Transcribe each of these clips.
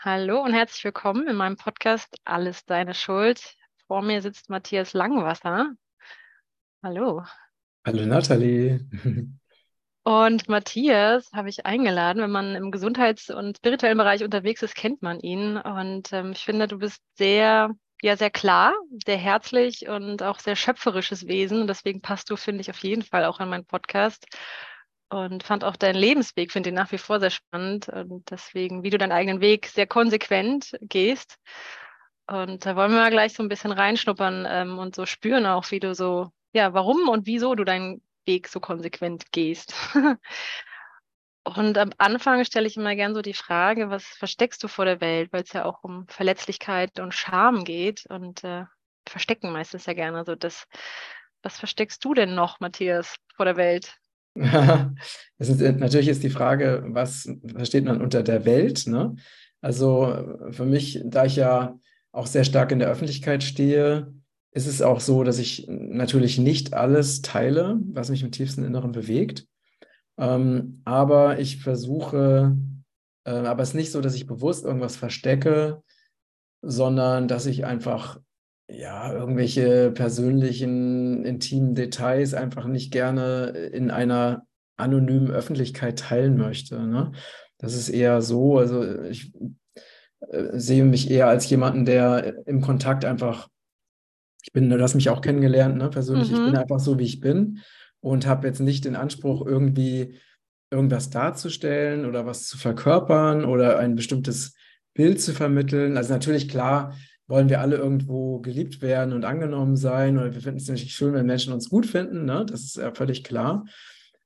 Hallo und herzlich willkommen in meinem Podcast Alles deine Schuld. Vor mir sitzt Matthias Langwasser. Hallo. Hallo Nathalie. Und Matthias habe ich eingeladen. Wenn man im Gesundheits- und spirituellen Bereich unterwegs ist, kennt man ihn. Und ähm, ich finde, du bist sehr, ja, sehr klar, sehr herzlich und auch sehr schöpferisches Wesen. Und deswegen passt du, finde ich, auf jeden Fall auch in meinen Podcast und fand auch deinen Lebensweg, finde ich nach wie vor sehr spannend und deswegen, wie du deinen eigenen Weg sehr konsequent gehst. Und da wollen wir mal gleich so ein bisschen reinschnuppern ähm, und so spüren auch, wie du so, ja, warum und wieso du deinen Weg so konsequent gehst. und am Anfang stelle ich immer gern so die Frage, was versteckst du vor der Welt, weil es ja auch um Verletzlichkeit und Scham geht und äh, verstecken meistens ja gerne so das. Was versteckst du denn noch, Matthias, vor der Welt? Es ist, natürlich ist die Frage, was versteht man unter der Welt? Ne? Also für mich, da ich ja auch sehr stark in der Öffentlichkeit stehe, ist es auch so, dass ich natürlich nicht alles teile, was mich im tiefsten Inneren bewegt. Ähm, aber ich versuche, äh, aber es ist nicht so, dass ich bewusst irgendwas verstecke, sondern dass ich einfach ja, irgendwelche persönlichen, intimen Details einfach nicht gerne in einer anonymen Öffentlichkeit teilen möchte. Ne? Das ist eher so, also ich äh, sehe mich eher als jemanden, der im Kontakt einfach, ich bin, du hast mich auch kennengelernt, ne, persönlich, mhm. ich bin mhm. einfach so, wie ich bin und habe jetzt nicht den Anspruch, irgendwie irgendwas darzustellen oder was zu verkörpern oder ein bestimmtes Bild zu vermitteln. Also natürlich klar, wollen wir alle irgendwo geliebt werden und angenommen sein. Oder wir finden es natürlich schön, wenn Menschen uns gut finden. Ne? Das ist ja völlig klar.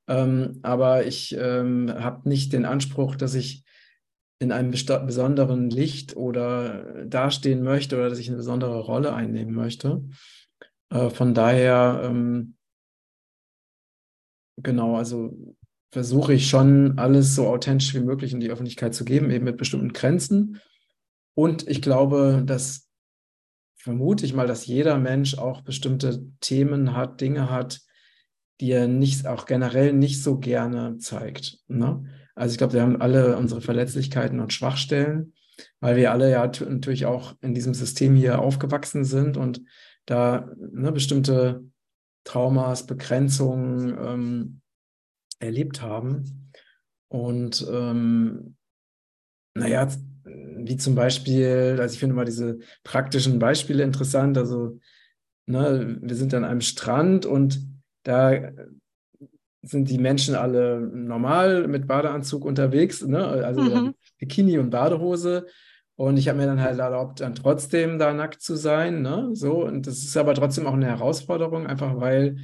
Ähm, aber ich ähm, habe nicht den Anspruch, dass ich in einem besonderen Licht oder dastehen möchte oder dass ich eine besondere Rolle einnehmen möchte. Äh, von daher, ähm, genau, also versuche ich schon alles so authentisch wie möglich in die Öffentlichkeit zu geben, eben mit bestimmten Grenzen. Und ich glaube, dass vermute ich mal, dass jeder Mensch auch bestimmte Themen hat, Dinge hat, die er nicht, auch generell nicht so gerne zeigt. Ne? Also ich glaube, wir haben alle unsere Verletzlichkeiten und Schwachstellen, weil wir alle ja natürlich auch in diesem System hier aufgewachsen sind und da ne, bestimmte Traumas, Begrenzungen ähm, erlebt haben. Und ähm, naja, wie zum Beispiel, also ich finde mal diese praktischen Beispiele interessant. Also, ne, wir sind an einem Strand und da sind die Menschen alle normal mit Badeanzug unterwegs, ne? also mhm. Bikini und Badehose. Und ich habe mir dann halt erlaubt, dann trotzdem da nackt zu sein. Ne? So, und das ist aber trotzdem auch eine Herausforderung, einfach weil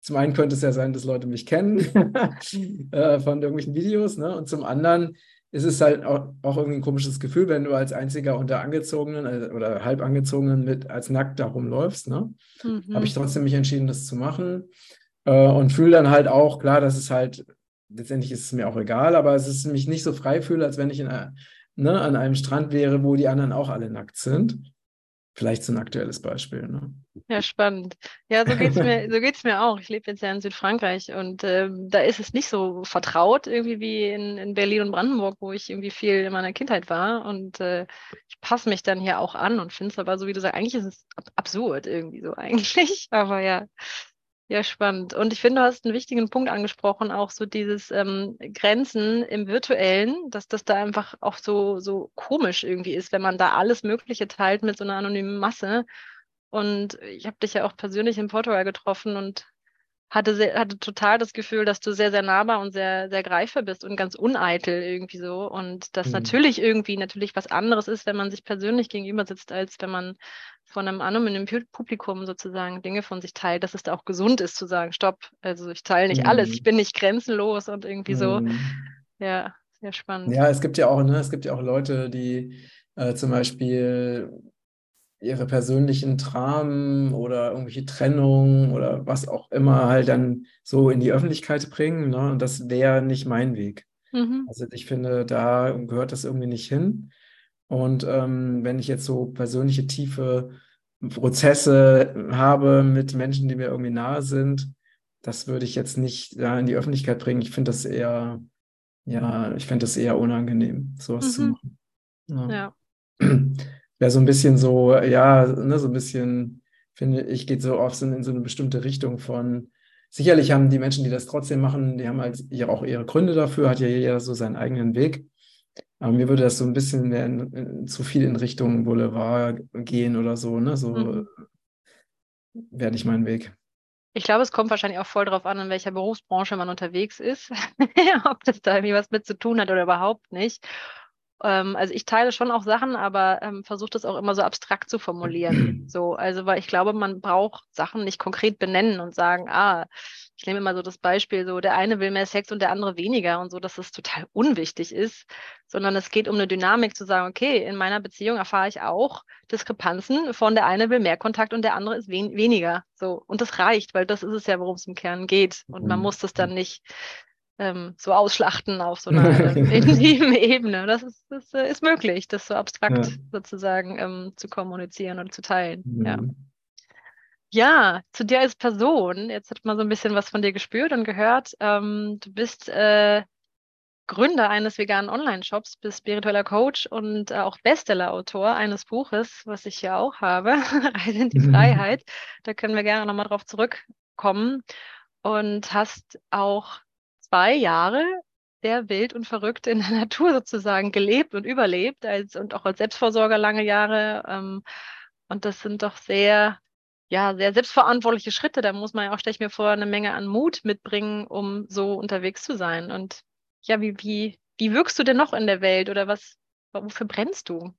zum einen könnte es ja sein, dass Leute mich kennen äh, von irgendwelchen Videos, ne? Und zum anderen ist es halt auch, auch irgendwie ein komisches Gefühl, wenn du als einziger unter Angezogenen äh, oder halb Angezogenen mit als nackt da rumläufst. Ne? Mhm. Habe ich trotzdem mich entschieden, das zu machen äh, und fühle dann halt auch, klar, dass es halt, letztendlich ist es mir auch egal, aber es ist mich nicht so frei fühle, als wenn ich in, ne, an einem Strand wäre, wo die anderen auch alle nackt sind. Vielleicht so ein aktuelles Beispiel. Ne? Ja, spannend. Ja, so geht es mir, so geht's mir auch. Ich lebe jetzt ja in Südfrankreich und äh, da ist es nicht so vertraut irgendwie wie in, in Berlin und Brandenburg, wo ich irgendwie viel in meiner Kindheit war. Und äh, ich passe mich dann hier auch an und finde es aber so, wie du sagst, eigentlich ist es absurd irgendwie so eigentlich. Aber ja, ja, spannend. Und ich finde, du hast einen wichtigen Punkt angesprochen, auch so dieses ähm, Grenzen im Virtuellen, dass das da einfach auch so, so komisch irgendwie ist, wenn man da alles Mögliche teilt mit so einer anonymen Masse. Und ich habe dich ja auch persönlich in Portugal getroffen und hatte, sehr, hatte total das Gefühl, dass du sehr, sehr nahbar und sehr, sehr greifbar bist und ganz uneitel irgendwie so. Und das mhm. natürlich irgendwie natürlich was anderes ist, wenn man sich persönlich gegenüber sitzt, als wenn man von einem anonymen Publikum sozusagen Dinge von sich teilt, dass es da auch gesund ist zu sagen, stopp, also ich teile nicht mhm. alles, ich bin nicht grenzenlos und irgendwie mhm. so. Ja, sehr spannend. Ja, es gibt ja auch, ne, es gibt ja auch Leute, die äh, zum Beispiel ihre persönlichen Dramen oder irgendwelche Trennungen oder was auch immer halt dann so in die Öffentlichkeit bringen. Ne? Und das wäre nicht mein Weg. Mhm. Also ich finde, da gehört das irgendwie nicht hin. Und ähm, wenn ich jetzt so persönliche tiefe Prozesse habe mit Menschen, die mir irgendwie nahe sind, das würde ich jetzt nicht ja, in die Öffentlichkeit bringen. Ich finde das eher, ja, ich finde das eher unangenehm, sowas mhm. zu machen. Ja. ja. Wäre so ein bisschen so, ja, ne, so ein bisschen, finde ich, geht so oft in so eine bestimmte Richtung von, sicherlich haben die Menschen, die das trotzdem machen, die haben halt auch ihre Gründe dafür, hat ja jeder so seinen eigenen Weg. Aber mir würde das so ein bisschen mehr in, in, zu viel in Richtung Boulevard gehen oder so, ne? So mhm. wäre nicht mein Weg. Ich glaube, es kommt wahrscheinlich auch voll darauf an, in welcher Berufsbranche man unterwegs ist, ob das da irgendwie was mit zu tun hat oder überhaupt nicht. Ähm, also ich teile schon auch Sachen, aber ähm, versuche das auch immer so abstrakt zu formulieren. So, also weil ich glaube, man braucht Sachen nicht konkret benennen und sagen, ah, ich nehme immer so das Beispiel, so der eine will mehr Sex und der andere weniger und so, dass das total unwichtig ist, sondern es geht um eine Dynamik zu sagen, okay, in meiner Beziehung erfahre ich auch Diskrepanzen von der eine will mehr Kontakt und der andere ist wen weniger. So, und das reicht, weil das ist es ja, worum es im Kern geht. Und man mhm. muss das dann nicht ähm, so ausschlachten auf so einer intimen Ebene. Das ist, das äh, ist möglich, das so abstrakt ja. sozusagen ähm, zu kommunizieren und zu teilen. Mhm. Ja. Ja, zu dir als Person. Jetzt hat man so ein bisschen was von dir gespürt und gehört. Ähm, du bist äh, Gründer eines veganen Online-Shops, bist spiritueller Coach und äh, auch Bestseller-Autor eines Buches, was ich hier auch habe, Reise in die. Freiheit. Da können wir gerne nochmal drauf zurückkommen. Und hast auch zwei Jahre sehr wild und verrückt in der Natur sozusagen gelebt und überlebt als, und auch als Selbstversorger lange Jahre. Ähm, und das sind doch sehr, ja, sehr selbstverantwortliche Schritte. Da muss man ja auch, stelle ich mir vor, eine Menge an Mut mitbringen, um so unterwegs zu sein. Und ja, wie, wie, wie wirkst du denn noch in der Welt oder was, wofür brennst du?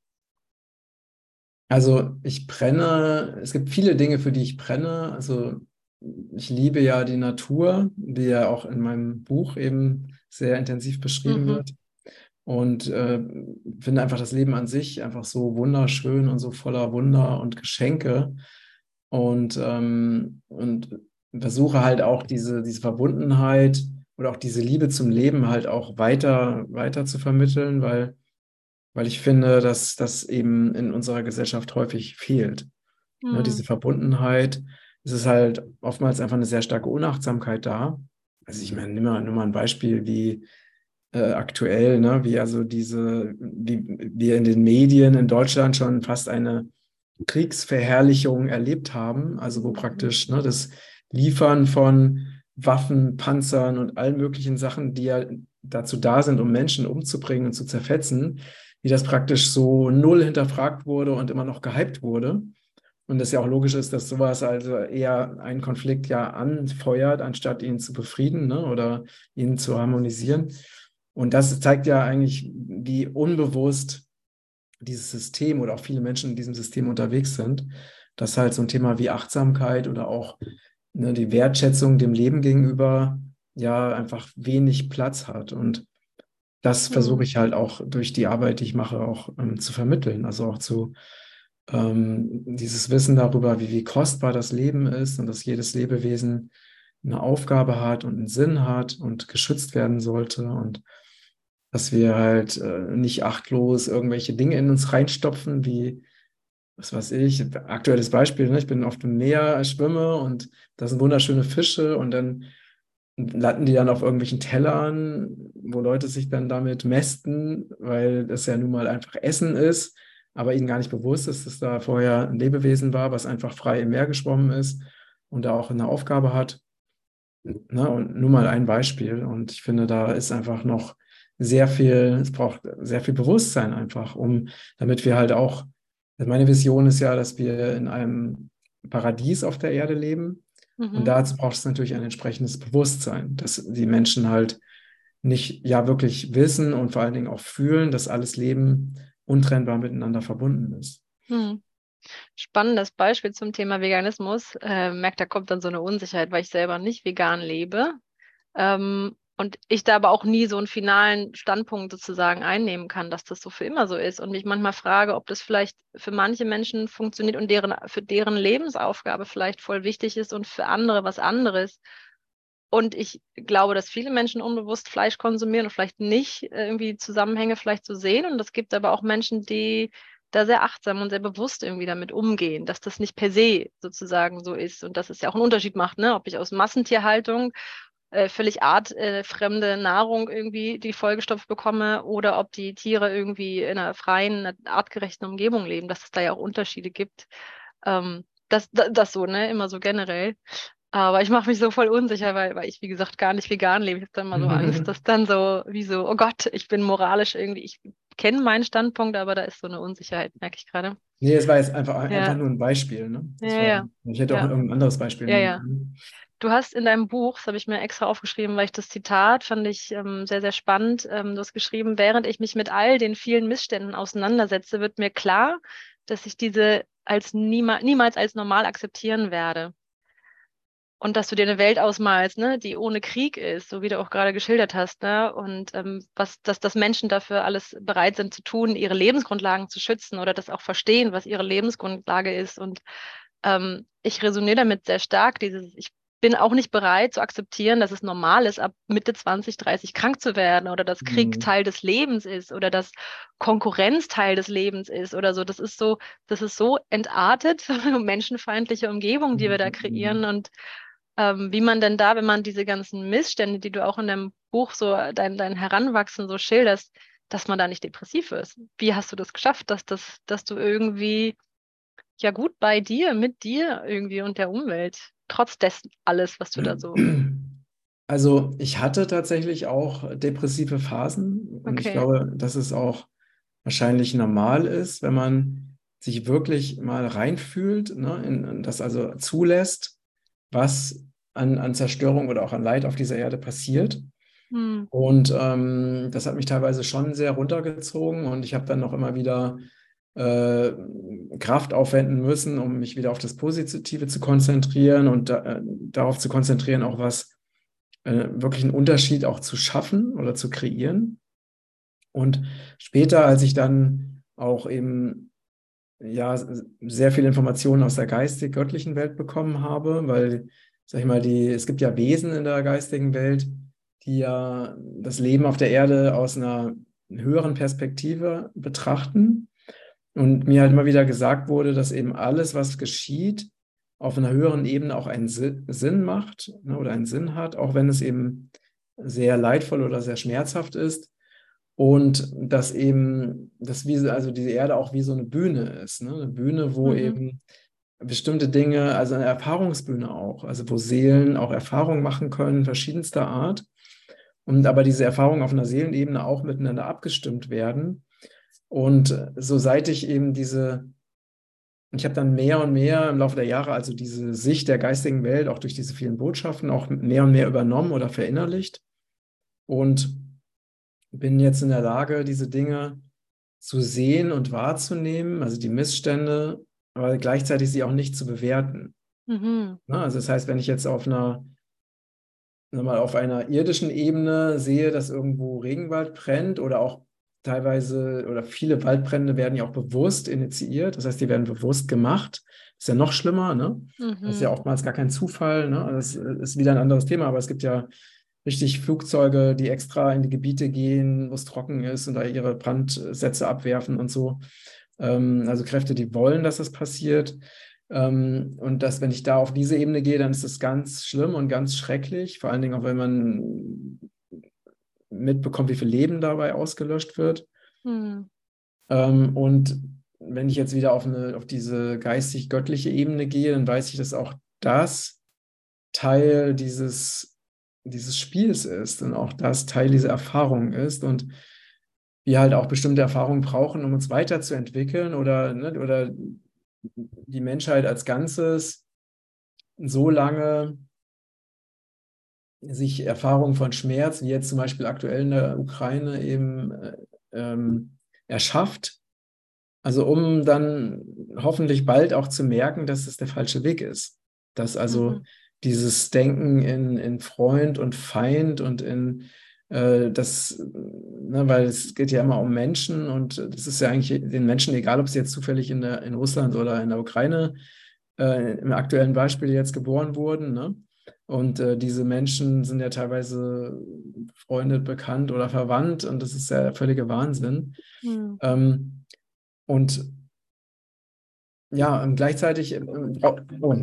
Also ich brenne, es gibt viele Dinge, für die ich brenne. Also ich liebe ja die Natur, die ja auch in meinem Buch eben sehr intensiv beschrieben mhm. wird. Und äh, finde einfach das Leben an sich einfach so wunderschön und so voller Wunder und Geschenke. Und, ähm, und versuche halt auch diese, diese Verbundenheit oder auch diese Liebe zum Leben halt auch weiter, weiter zu vermitteln, weil, weil ich finde, dass das eben in unserer Gesellschaft häufig fehlt. Ne, mhm. Ne, diese Verbundenheit es ist halt oftmals einfach eine sehr starke Unachtsamkeit da. Also ich meine, nimm mal, nimm mal ein Beispiel wie äh, aktuell, ne, wie also diese, wie wir in den Medien in Deutschland schon fast eine Kriegsverherrlichung erlebt haben, also wo praktisch ne, das Liefern von Waffen, Panzern und allen möglichen Sachen, die ja dazu da sind, um Menschen umzubringen und zu zerfetzen, wie das praktisch so null hinterfragt wurde und immer noch gehypt wurde. Und das ja auch logisch ist, dass sowas also eher einen Konflikt ja anfeuert, anstatt ihn zu befrieden ne, oder ihn zu harmonisieren. Und das zeigt ja eigentlich, wie unbewusst dieses System oder auch viele Menschen in diesem System unterwegs sind, dass halt so ein Thema wie Achtsamkeit oder auch ne, die Wertschätzung dem Leben gegenüber ja einfach wenig Platz hat. Und das mhm. versuche ich halt auch durch die Arbeit, die ich mache, auch ähm, zu vermitteln. Also auch zu ähm, dieses Wissen darüber, wie, wie kostbar das Leben ist und dass jedes Lebewesen eine Aufgabe hat und einen Sinn hat und geschützt werden sollte und dass wir halt äh, nicht achtlos irgendwelche Dinge in uns reinstopfen, wie, was weiß ich, aktuelles Beispiel, ne? ich bin auf dem Meer, schwimme und da sind wunderschöne Fische und dann landen die dann auf irgendwelchen Tellern, wo Leute sich dann damit mästen, weil das ja nun mal einfach Essen ist aber ihnen gar nicht bewusst ist, dass da vorher ein Lebewesen war, was einfach frei im Meer geschwommen ist und da auch eine Aufgabe hat. Ne? Und nur mal ein Beispiel. Und ich finde, da ist einfach noch sehr viel, es braucht sehr viel Bewusstsein einfach, um, damit wir halt auch, meine Vision ist ja, dass wir in einem Paradies auf der Erde leben. Mhm. Und dazu braucht es natürlich ein entsprechendes Bewusstsein, dass die Menschen halt nicht ja wirklich wissen und vor allen Dingen auch fühlen, dass alles Leben untrennbar miteinander verbunden ist. Hm. Spannendes Beispiel zum Thema Veganismus. Äh, merkt, da kommt dann so eine Unsicherheit, weil ich selber nicht vegan lebe. Ähm, und ich da aber auch nie so einen finalen Standpunkt sozusagen einnehmen kann, dass das so für immer so ist. Und mich manchmal frage, ob das vielleicht für manche Menschen funktioniert und deren, für deren Lebensaufgabe vielleicht voll wichtig ist und für andere was anderes. Und ich glaube, dass viele Menschen unbewusst Fleisch konsumieren und vielleicht nicht äh, irgendwie Zusammenhänge vielleicht so sehen. Und es gibt aber auch Menschen, die da sehr achtsam und sehr bewusst irgendwie damit umgehen, dass das nicht per se sozusagen so ist und dass es ja auch einen Unterschied macht, ne? ob ich aus Massentierhaltung äh, völlig artfremde Nahrung irgendwie die vollgestopft bekomme oder ob die Tiere irgendwie in einer freien, artgerechten Umgebung leben, dass es da ja auch Unterschiede gibt. Ähm, das, das, das so, ne, immer so generell. Aber ich mache mich so voll unsicher, weil, weil ich, wie gesagt, gar nicht vegan lebe. Ich habe dann mal so Angst, dass dann so, wie so, oh Gott, ich bin moralisch irgendwie, ich kenne meinen Standpunkt, aber da ist so eine Unsicherheit, merke ich gerade. Nee, es war jetzt einfach, ja. einfach nur ein Beispiel. Ne? Ja, war, ja. Ich hätte auch irgendein anderes Beispiel. Ja, ja. Du hast in deinem Buch, das habe ich mir extra aufgeschrieben, weil ich das Zitat fand ich ähm, sehr, sehr spannend. Ähm, du hast geschrieben, während ich mich mit all den vielen Missständen auseinandersetze, wird mir klar, dass ich diese als niemals, niemals als normal akzeptieren werde und dass du dir eine Welt ausmalst, ne, die ohne Krieg ist, so wie du auch gerade geschildert hast, ne, und ähm, was, dass, dass Menschen dafür alles bereit sind zu tun, ihre Lebensgrundlagen zu schützen oder das auch verstehen, was ihre Lebensgrundlage ist. Und ähm, ich resoniere damit sehr stark, dieses, ich bin auch nicht bereit zu akzeptieren, dass es normal ist, ab Mitte 20, 30 krank zu werden oder dass Krieg mhm. Teil des Lebens ist oder dass Konkurrenz Teil des Lebens ist oder so. Das ist so, das ist so entartet, menschenfeindliche Umgebung, die wir da kreieren. Mhm. Und ähm, wie man denn da, wenn man diese ganzen Missstände, die du auch in deinem Buch so, dein, dein Heranwachsen so schilderst, dass man da nicht depressiv ist. Wie hast du das geschafft, dass, das, dass du irgendwie ja gut bei dir, mit dir irgendwie und der Umwelt, trotz dessen alles, was du da so. Also ich hatte tatsächlich auch depressive Phasen und okay. ich glaube, dass es auch wahrscheinlich normal ist, wenn man sich wirklich mal reinfühlt, ne, in, das also zulässt, was an, an Zerstörung oder auch an Leid auf dieser Erde passiert. Hm. Und ähm, das hat mich teilweise schon sehr runtergezogen und ich habe dann noch immer wieder äh, Kraft aufwenden müssen, um mich wieder auf das Positive zu konzentrieren und da, äh, darauf zu konzentrieren, auch was äh, wirklich einen Unterschied auch zu schaffen oder zu kreieren. Und später, als ich dann auch eben ja sehr viele Informationen aus der geistig-göttlichen Welt bekommen habe, weil sag ich mal, die, es gibt ja Wesen in der geistigen Welt, die ja das Leben auf der Erde aus einer höheren Perspektive betrachten. Und mir halt immer wieder gesagt wurde, dass eben alles, was geschieht, auf einer höheren Ebene auch einen Sinn macht ne, oder einen Sinn hat, auch wenn es eben sehr leidvoll oder sehr schmerzhaft ist. Und dass eben, dass wie, also diese Erde auch wie so eine Bühne ist, ne? eine Bühne, wo mhm. eben bestimmte Dinge, also eine Erfahrungsbühne auch, also wo Seelen auch Erfahrungen machen können, verschiedenster Art. Und aber diese Erfahrungen auf einer Seelenebene auch miteinander abgestimmt werden. Und so seit ich eben diese, ich habe dann mehr und mehr im Laufe der Jahre, also diese Sicht der geistigen Welt, auch durch diese vielen Botschaften, auch mehr und mehr übernommen oder verinnerlicht. Und bin jetzt in der Lage, diese Dinge zu sehen und wahrzunehmen, also die Missstände aber gleichzeitig sie auch nicht zu bewerten. Mhm. Ne, also das heißt, wenn ich jetzt auf einer mal auf einer irdischen Ebene sehe, dass irgendwo Regenwald brennt oder auch teilweise oder viele Waldbrände werden ja auch bewusst initiiert, das heißt, die werden bewusst gemacht. Das ist ja noch schlimmer, ne? Mhm. Das ist ja oftmals gar kein Zufall, ne? Das ist wieder ein anderes Thema, aber es gibt ja richtig Flugzeuge, die extra in die Gebiete gehen, wo es trocken ist und da ihre Brandsätze abwerfen und so. Ähm, also Kräfte, die wollen, dass es passiert. Ähm, und dass, wenn ich da auf diese Ebene gehe, dann ist es ganz schlimm und ganz schrecklich. Vor allen Dingen auch, wenn man mitbekommt, wie viel Leben dabei ausgelöscht wird. Hm. Ähm, und wenn ich jetzt wieder auf, eine, auf diese geistig-göttliche Ebene gehe, dann weiß ich, dass auch das Teil dieses, dieses Spiels ist und auch das Teil dieser Erfahrung ist. Und wir halt auch bestimmte Erfahrungen brauchen, um uns weiterzuentwickeln oder, ne, oder die Menschheit als Ganzes so lange sich Erfahrungen von Schmerz, wie jetzt zum Beispiel aktuell in der Ukraine eben äh, ähm, erschafft. Also um dann hoffentlich bald auch zu merken, dass es der falsche Weg ist. Dass also mhm. dieses Denken in, in Freund und Feind und in das, ne, weil es geht ja immer um Menschen und das ist ja eigentlich den Menschen egal, ob sie jetzt zufällig in, der, in Russland oder in der Ukraine äh, im aktuellen Beispiel jetzt geboren wurden. Ne? Und äh, diese Menschen sind ja teilweise befreundet, bekannt oder verwandt und das ist ja der völlige Wahnsinn. Mhm. Ähm, und ja, gleichzeitig, äh, oh,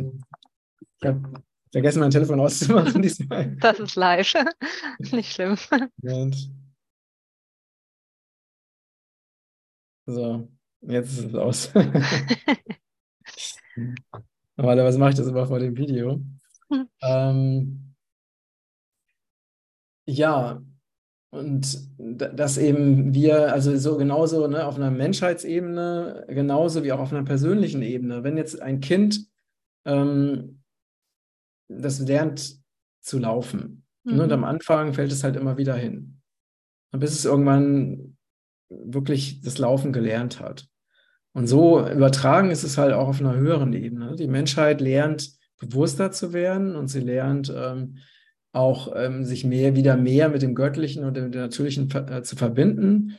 ich habe vergessen, mein Telefon auszumachen diesmal. Das ist live. Nicht schlimm. Und so, jetzt ist es aus. Normalerweise mache ich das immer vor dem Video. Hm. Ähm, ja, und dass eben wir, also so genauso ne, auf einer Menschheitsebene, genauso wie auch auf einer persönlichen Ebene, wenn jetzt ein Kind ähm, das lernt zu laufen, mhm. und am mhm. Anfang fällt es halt immer wieder hin, bis es irgendwann wirklich das Laufen gelernt hat. Und so übertragen ist es halt auch auf einer höheren Ebene. Die Menschheit lernt bewusster zu werden und sie lernt ähm, auch ähm, sich mehr, wieder mehr mit dem Göttlichen und dem Natürlichen äh, zu verbinden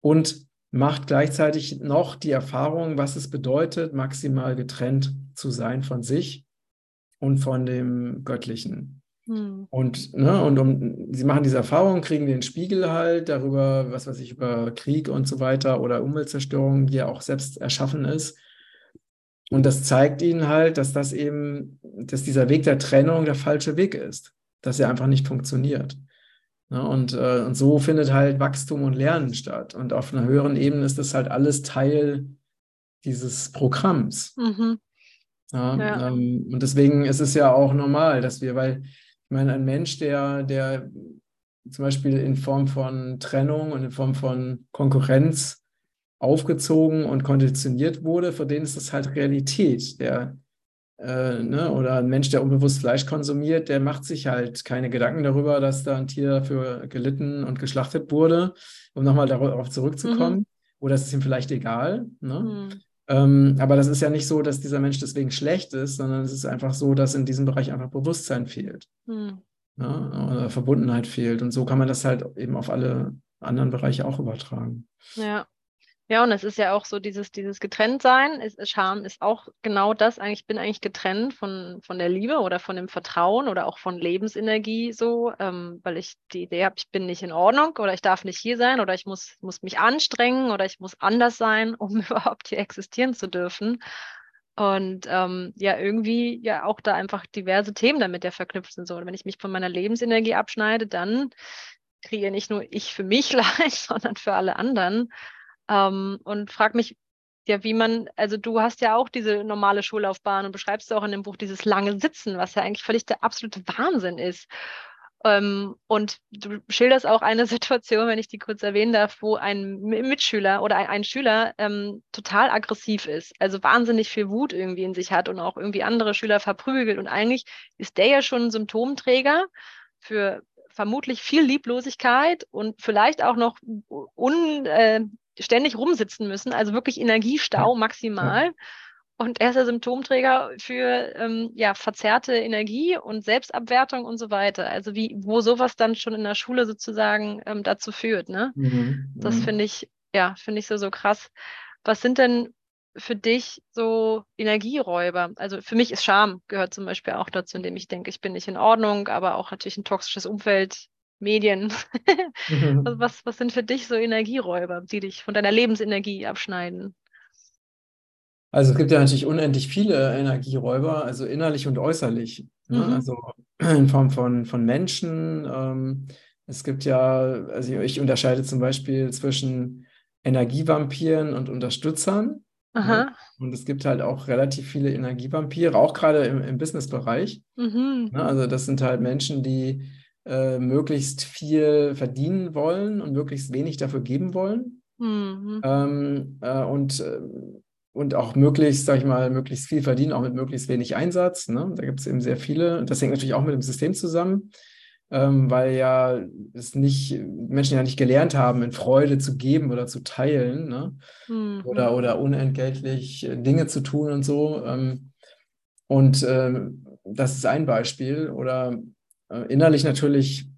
und macht gleichzeitig noch die Erfahrung, was es bedeutet, maximal getrennt zu sein von sich und von dem Göttlichen. Hm. Und, ne, und um, sie machen diese Erfahrung, kriegen den Spiegel halt darüber, was weiß ich, über Krieg und so weiter oder Umweltzerstörung, die ja auch selbst erschaffen ist. Und das zeigt ihnen halt, dass das eben, dass dieser Weg der Trennung der falsche Weg ist, dass er einfach nicht funktioniert. Ne, und, äh, und so findet halt Wachstum und Lernen statt. Und auf einer höheren Ebene ist das halt alles Teil dieses Programms. Mhm. Ja, ja. Ähm, und deswegen ist es ja auch normal, dass wir, weil ich meine, ein Mensch, der, der zum Beispiel in Form von Trennung und in Form von Konkurrenz aufgezogen und konditioniert wurde, für den ist das halt Realität. Der, äh, ne, oder ein Mensch, der unbewusst Fleisch konsumiert, der macht sich halt keine Gedanken darüber, dass da ein Tier dafür gelitten und geschlachtet wurde, um nochmal darauf zurückzukommen. Mhm. Oder es ist ihm vielleicht egal. Ne? Mhm. Ähm, aber das ist ja nicht so, dass dieser Mensch deswegen schlecht ist, sondern es ist einfach so, dass in diesem Bereich einfach Bewusstsein fehlt. Hm. Ja, oder Verbundenheit fehlt. Und so kann man das halt eben auf alle anderen Bereiche auch übertragen. Ja. Ja, und es ist ja auch so dieses, dieses Getrenntsein. Ist, Scham ist auch genau das. Eigentlich bin eigentlich getrennt von, von der Liebe oder von dem Vertrauen oder auch von Lebensenergie so, ähm, weil ich die Idee habe, ich bin nicht in Ordnung oder ich darf nicht hier sein oder ich muss, muss mich anstrengen oder ich muss anders sein, um überhaupt hier existieren zu dürfen. Und ähm, ja, irgendwie ja auch da einfach diverse Themen damit ja verknüpft sind. So, und wenn ich mich von meiner Lebensenergie abschneide, dann kriege nicht nur ich für mich Leid, sondern für alle anderen. Ähm, und frag mich, ja, wie man, also du hast ja auch diese normale Schullaufbahn und beschreibst auch in dem Buch dieses lange Sitzen, was ja eigentlich völlig der absolute Wahnsinn ist. Ähm, und du schilderst auch eine Situation, wenn ich die kurz erwähnen darf, wo ein Mitschüler oder ein, ein Schüler ähm, total aggressiv ist, also wahnsinnig viel Wut irgendwie in sich hat und auch irgendwie andere Schüler verprügelt. Und eigentlich ist der ja schon ein Symptomträger für vermutlich viel Lieblosigkeit und vielleicht auch noch un, äh, ständig rumsitzen müssen, also wirklich Energiestau maximal. Ja. Und er ist der Symptomträger für ähm, ja, verzerrte Energie und Selbstabwertung und so weiter. Also wie, wo sowas dann schon in der Schule sozusagen ähm, dazu führt. Ne? Mhm. Das mhm. finde ich, ja, finde ich so, so krass. Was sind denn für dich so Energieräuber? Also für mich ist Scham gehört zum Beispiel auch dazu, indem ich denke, ich bin nicht in Ordnung, aber auch natürlich ein toxisches Umfeld Medien. Mhm. was, was sind für dich so Energieräuber, die dich von deiner Lebensenergie abschneiden? Also es gibt ja natürlich unendlich viele Energieräuber, also innerlich und äußerlich. Ne? Mhm. Also in Form von, von Menschen. Ähm, es gibt ja, also ich unterscheide zum Beispiel zwischen Energievampiren und Unterstützern. Ne? Und es gibt halt auch relativ viele Energievampire, auch gerade im, im Businessbereich. Mhm. Ne? Also das sind halt Menschen, die äh, möglichst viel verdienen wollen und möglichst wenig dafür geben wollen. Mhm. Ähm, äh, und, äh, und auch möglichst, sag ich mal, möglichst viel verdienen, auch mit möglichst wenig Einsatz. Ne? Da gibt es eben sehr viele. Das hängt natürlich auch mit dem System zusammen. Ähm, weil ja es nicht, Menschen ja nicht gelernt haben, in Freude zu geben oder zu teilen, ne? Mhm. oder, oder unentgeltlich Dinge zu tun und so. Ähm, und ähm, das ist ein Beispiel. Oder äh, innerlich natürlich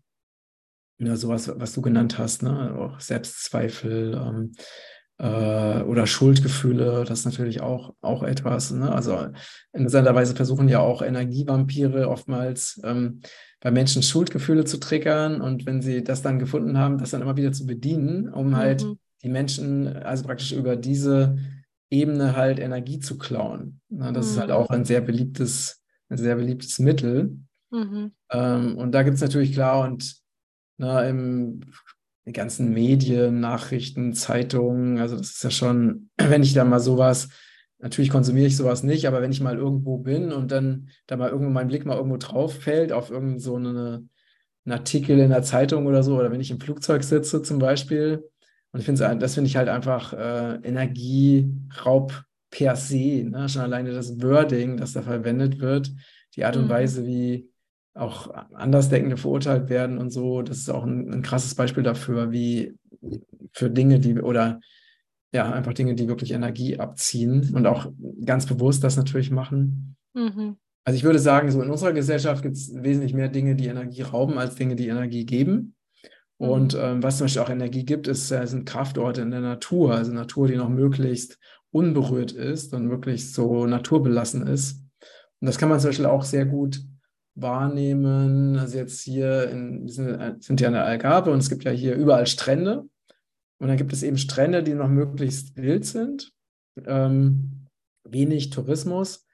ja, sowas, was du genannt hast, ne? auch Selbstzweifel ähm, äh, oder Schuldgefühle, das ist natürlich auch, auch etwas. Ne? Also interessanter Weise versuchen ja auch Energievampire oftmals ähm, bei Menschen Schuldgefühle zu triggern und wenn sie das dann gefunden haben, das dann immer wieder zu bedienen, um halt mhm. die Menschen, also praktisch über diese Ebene halt Energie zu klauen. Ne? Das mhm. ist halt auch ein sehr beliebtes ein sehr beliebtes Mittel. Mhm. Ähm, und da gibt es natürlich klar und na, im die ganzen Medien, Nachrichten, Zeitungen, also das ist ja schon, wenn ich da mal sowas, natürlich konsumiere ich sowas nicht, aber wenn ich mal irgendwo bin und dann da mal irgendwo mein Blick mal irgendwo drauf fällt auf irgend so eine, einen Artikel in der Zeitung oder so, oder wenn ich im Flugzeug sitze zum Beispiel, und ich finde das finde ich halt einfach äh, Energieraub per se, ne? schon alleine das Wording, das da verwendet wird, die Art und mhm. Weise, wie auch Andersdenkende verurteilt werden und so. Das ist auch ein, ein, krasses Beispiel dafür, wie für Dinge, die oder ja, einfach Dinge, die wirklich Energie abziehen und auch ganz bewusst das natürlich machen. Mhm. Also ich würde sagen, so in unserer Gesellschaft gibt es wesentlich mehr Dinge, die Energie rauben, als Dinge, die Energie geben. Mhm. Und ähm, was zum Beispiel auch Energie gibt, ist, äh, sind Kraftorte in der Natur, also Natur, die noch möglichst unberührt ist und wirklich so naturbelassen ist. Und das kann man zum Beispiel auch sehr gut wahrnehmen. Also jetzt hier in, sind, sind ja eine Algarve und es gibt ja hier überall Strände. Und dann gibt es eben Strände, die noch möglichst wild sind, ähm, wenig Tourismus.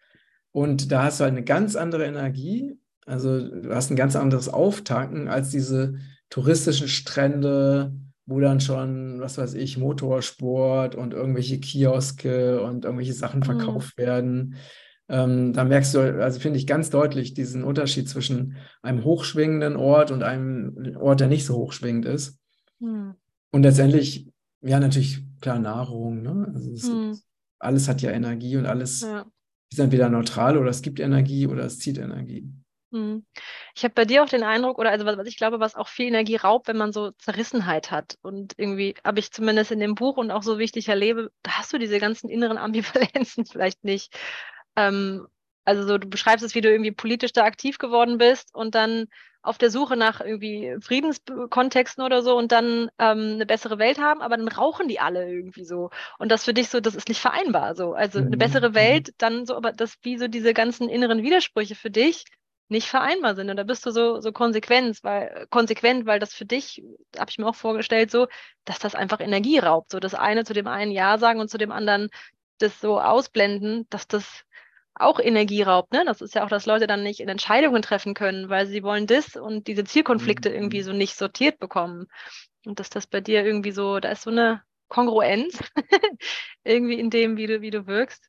Und da hast du halt eine ganz andere Energie. Also du hast ein ganz anderes Auftanken als diese touristischen Strände, wo dann schon, was weiß ich, Motorsport und irgendwelche Kioske und irgendwelche Sachen mhm. verkauft mhm. werden. Ähm, da merkst du, also finde ich ganz deutlich diesen Unterschied zwischen einem hochschwingenden Ort und einem Ort, der nicht so hochschwingend ist. Hm. Und letztendlich, ja, natürlich, klar, Nahrung, ne? Also es, hm. alles hat ja Energie und alles ja. ist entweder neutral oder es gibt Energie oder es zieht Energie. Hm. Ich habe bei dir auch den Eindruck, oder also was, was, ich glaube, was auch viel Energie raubt, wenn man so Zerrissenheit hat. Und irgendwie habe ich zumindest in dem Buch und auch so wichtig erlebe, da hast du diese ganzen inneren Ambivalenzen vielleicht nicht. Ähm, also so, du beschreibst es, wie du irgendwie politisch da aktiv geworden bist und dann auf der Suche nach irgendwie Friedenskontexten oder so und dann ähm, eine bessere Welt haben, aber dann rauchen die alle irgendwie so. Und das für dich so, das ist nicht vereinbar so. Also eine mhm. bessere mhm. Welt, dann so, aber das wie so diese ganzen inneren Widersprüche für dich nicht vereinbar sind. Und da bist du so, so konsequent, weil, konsequent, weil das für dich, habe ich mir auch vorgestellt, so, dass das einfach Energie raubt. So das eine zu dem einen Ja sagen und zu dem anderen das so ausblenden, dass das auch Energie raubt. Ne? Das ist ja auch, dass Leute dann nicht in Entscheidungen treffen können, weil sie wollen das und diese Zielkonflikte mhm. irgendwie so nicht sortiert bekommen. Und dass das bei dir irgendwie so, da ist so eine Kongruenz irgendwie in dem, wie du, wie du wirkst.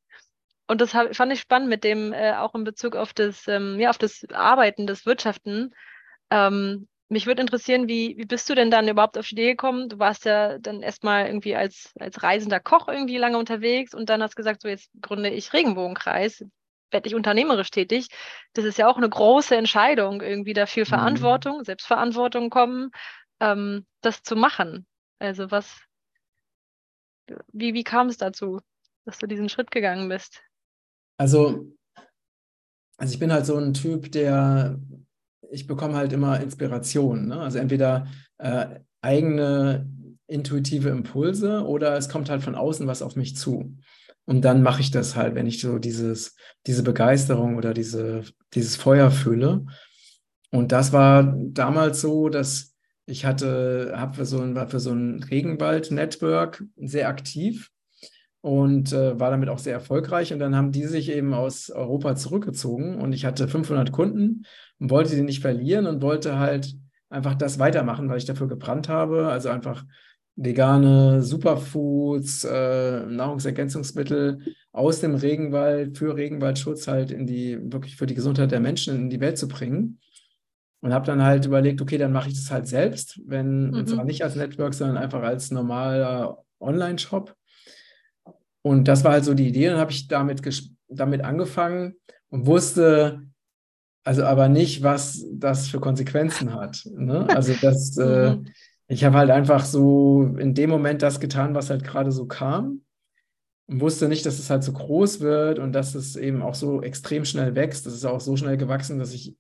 Und das hab, fand ich spannend mit dem, äh, auch in Bezug auf das, ähm, ja, auf das Arbeiten, das Wirtschaften. Ähm, mich würde interessieren, wie, wie bist du denn dann überhaupt auf die Idee gekommen? Du warst ja dann erstmal irgendwie als, als reisender Koch irgendwie lange unterwegs und dann hast gesagt, so jetzt gründe ich Regenbogenkreis werde ich unternehmerisch tätig. Das ist ja auch eine große Entscheidung, irgendwie da viel mhm. Verantwortung, mhm. Selbstverantwortung kommen, ähm, das zu machen. Also was, wie, wie kam es dazu, dass du diesen Schritt gegangen bist? Also, also ich bin halt so ein Typ, der, ich bekomme halt immer Inspiration. Ne? Also entweder äh, eigene intuitive Impulse oder es kommt halt von außen was auf mich zu. Und dann mache ich das halt, wenn ich so dieses, diese Begeisterung oder diese, dieses Feuer fühle. Und das war damals so, dass ich hatte, habe für so ein, war für so ein Regenwald-Network sehr aktiv und äh, war damit auch sehr erfolgreich. Und dann haben die sich eben aus Europa zurückgezogen und ich hatte 500 Kunden und wollte sie nicht verlieren und wollte halt einfach das weitermachen, weil ich dafür gebrannt habe. Also einfach vegane Superfoods, äh, Nahrungsergänzungsmittel aus dem Regenwald für Regenwaldschutz halt in die, wirklich für die Gesundheit der Menschen in die Welt zu bringen. Und habe dann halt überlegt, okay, dann mache ich das halt selbst, wenn, mhm. und zwar nicht als Network, sondern einfach als normaler Online-Shop. Und das war halt so die Idee. Dann habe ich damit, damit angefangen und wusste, also aber nicht, was das für Konsequenzen hat. Ne? Also das, äh, mhm. Ich habe halt einfach so in dem Moment das getan, was halt gerade so kam und wusste nicht, dass es halt so groß wird und dass es eben auch so extrem schnell wächst. Das ist auch so schnell gewachsen, dass ich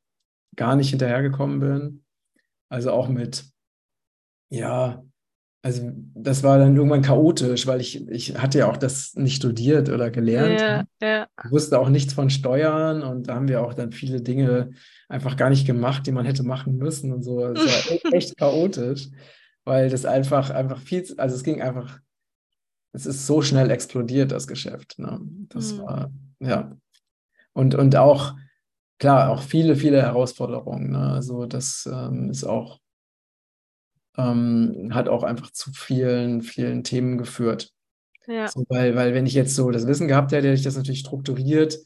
gar nicht hinterhergekommen bin. Also auch mit, ja, also das war dann irgendwann chaotisch, weil ich, ich hatte ja auch das nicht studiert oder gelernt. Ja. Ich wusste auch nichts von Steuern und da haben wir auch dann viele Dinge einfach gar nicht gemacht, die man hätte machen müssen und so. Es war echt chaotisch weil das einfach, einfach viel, also es ging einfach, es ist so schnell explodiert, das Geschäft. Ne? Das mhm. war, ja. Und, und auch, klar, auch viele, viele Herausforderungen. Ne? Also das ähm, ist auch, ähm, hat auch einfach zu vielen, vielen Themen geführt. Ja. So, weil, weil wenn ich jetzt so das Wissen gehabt hätte, hätte ich das natürlich strukturiert,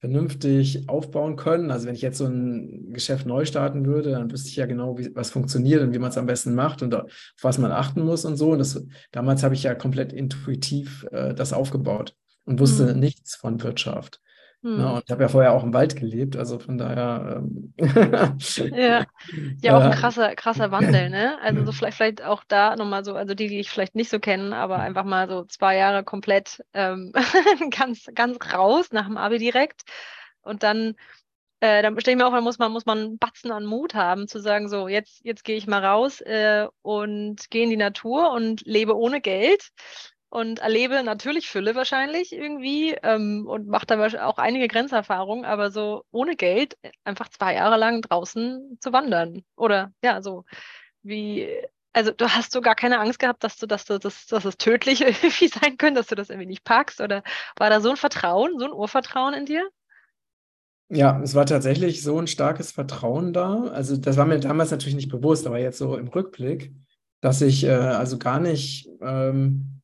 vernünftig aufbauen können. Also wenn ich jetzt so ein Geschäft neu starten würde, dann wüsste ich ja genau, wie, was funktioniert und wie man es am besten macht und auf was man achten muss und so. Und das, damals habe ich ja komplett intuitiv äh, das aufgebaut und wusste mhm. nichts von Wirtschaft. Hm. Ja, und ich habe ja vorher auch im Wald gelebt, also von daher. Ähm, ja. ja, auch ein krasser, krasser Wandel, ne? Also so vielleicht, vielleicht auch da nochmal so, also die, die ich vielleicht nicht so kenne, aber einfach mal so zwei Jahre komplett ähm, ganz, ganz raus nach dem Abi direkt. Und dann äh, dann stelle ich mir auch, da muss man, muss man einen Batzen an Mut haben, zu sagen, so, jetzt, jetzt gehe ich mal raus äh, und gehe in die Natur und lebe ohne Geld und erlebe natürlich Fülle wahrscheinlich irgendwie ähm, und mache da auch einige Grenzerfahrungen, aber so ohne Geld einfach zwei Jahre lang draußen zu wandern. Oder ja, so wie, also du hast so gar keine Angst gehabt, dass du, dass du das, dass es tödlich irgendwie sein könnte, dass du das irgendwie nicht packst? Oder war da so ein Vertrauen, so ein Urvertrauen in dir? Ja, es war tatsächlich so ein starkes Vertrauen da. Also das war mir damals natürlich nicht bewusst, aber jetzt so im Rückblick, dass ich äh, also gar nicht ähm,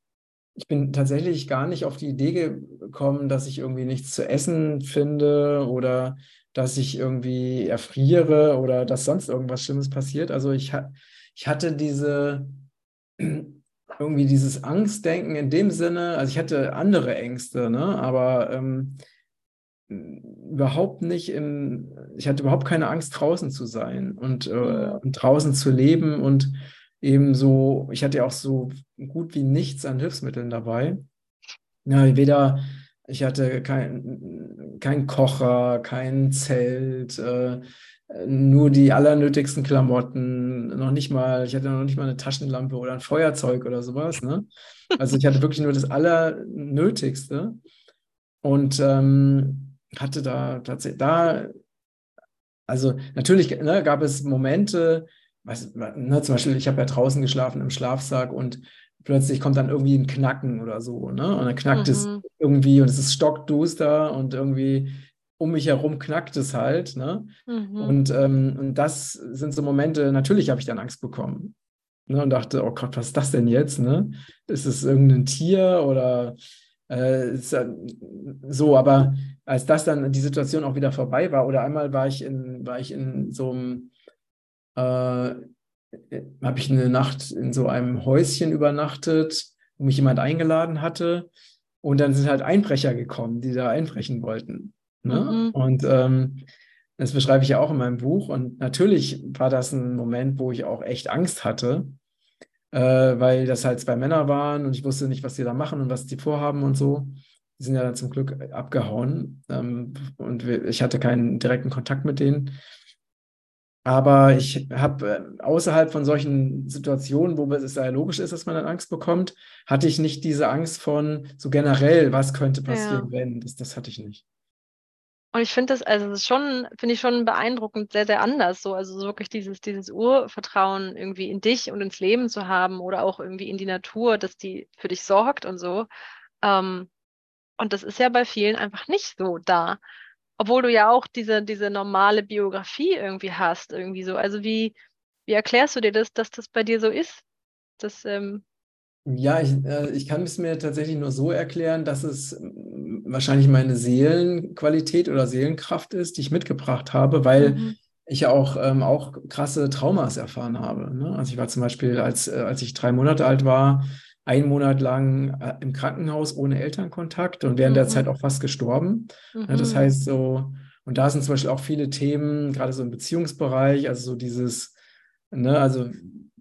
ich bin tatsächlich gar nicht auf die Idee gekommen, dass ich irgendwie nichts zu essen finde oder dass ich irgendwie erfriere oder dass sonst irgendwas Schlimmes passiert. Also ich, ich hatte diese irgendwie dieses Angstdenken in dem Sinne, also ich hatte andere Ängste, ne? aber ähm, überhaupt nicht im, ich hatte überhaupt keine Angst, draußen zu sein und, äh, mhm. und draußen zu leben und ebenso, ich hatte ja auch so gut wie nichts an Hilfsmitteln dabei. Ja, weder, ich hatte kein, kein Kocher, kein Zelt, äh, nur die allernötigsten Klamotten, noch nicht mal, ich hatte noch nicht mal eine Taschenlampe oder ein Feuerzeug oder sowas. Ne? Also ich hatte wirklich nur das Allernötigste und ähm, hatte da tatsächlich, da, also natürlich ne, gab es Momente, was, ne, zum Beispiel, ich habe ja draußen geschlafen im Schlafsack und plötzlich kommt dann irgendwie ein Knacken oder so, ne? Und dann knackt mhm. es irgendwie und es ist stockduster und irgendwie um mich herum knackt es halt, ne? Mhm. Und, ähm, und das sind so Momente, natürlich habe ich dann Angst bekommen. Ne? Und dachte, oh Gott, was ist das denn jetzt, ne? Ist es irgendein Tier oder äh, ist, so, aber als das dann die Situation auch wieder vorbei war, oder einmal war ich in, war ich in so einem äh, habe ich eine Nacht in so einem Häuschen übernachtet, wo mich jemand eingeladen hatte. Und dann sind halt Einbrecher gekommen, die da einbrechen wollten. Ne? Mhm. Und ähm, das beschreibe ich ja auch in meinem Buch. Und natürlich war das ein Moment, wo ich auch echt Angst hatte, äh, weil das halt zwei Männer waren und ich wusste nicht, was die da machen und was die vorhaben und so. Die sind ja dann zum Glück abgehauen ähm, und ich hatte keinen direkten Kontakt mit denen. Aber ich habe äh, außerhalb von solchen Situationen, wo es ja logisch ist, dass man dann Angst bekommt, hatte ich nicht diese Angst von so generell, was könnte passieren, ja. wenn. Das, das hatte ich nicht. Und ich finde das, also das ist schon, finde ich schon beeindruckend, sehr, sehr anders. So, also so wirklich dieses, dieses Urvertrauen irgendwie in dich und ins Leben zu haben oder auch irgendwie in die Natur, dass die für dich sorgt und so. Ähm, und das ist ja bei vielen einfach nicht so da obwohl du ja auch diese, diese normale Biografie irgendwie hast, irgendwie so. Also wie, wie erklärst du dir das, dass das bei dir so ist? Das, ähm ja, ich, äh, ich kann es mir tatsächlich nur so erklären, dass es mm, wahrscheinlich meine Seelenqualität oder Seelenkraft ist, die ich mitgebracht habe, weil mhm. ich auch, ähm, auch krasse Traumas erfahren habe. Ne? Also ich war zum Beispiel, als, äh, als ich drei Monate alt war, einen Monat lang äh, im Krankenhaus ohne Elternkontakt und während mhm. der Zeit auch fast gestorben. Mhm. Ja, das heißt so, und da sind zum Beispiel auch viele Themen, gerade so im Beziehungsbereich, also so dieses, ne, also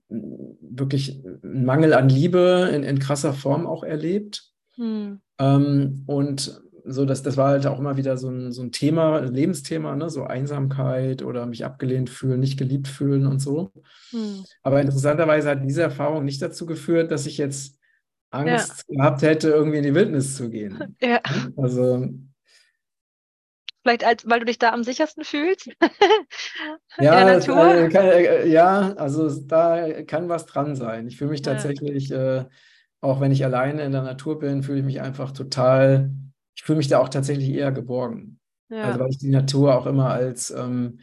wirklich ein Mangel an Liebe in, in krasser Form auch erlebt. Mhm. Ähm, und so, das, das war halt auch immer wieder so ein, so ein Thema, ein Lebensthema, ne? so Einsamkeit oder mich abgelehnt fühlen, nicht geliebt fühlen und so. Hm. Aber interessanterweise hat diese Erfahrung nicht dazu geführt, dass ich jetzt Angst ja. gehabt hätte, irgendwie in die Wildnis zu gehen. Ja. Also. Vielleicht, als, weil du dich da am sichersten fühlst? ja, es, äh, kann, äh, ja, also da kann was dran sein. Ich fühle mich tatsächlich, ja. äh, auch wenn ich alleine in der Natur bin, fühle ich mich einfach total ich fühle mich da auch tatsächlich eher geborgen. Ja. Also weil ich die Natur auch immer als, ähm,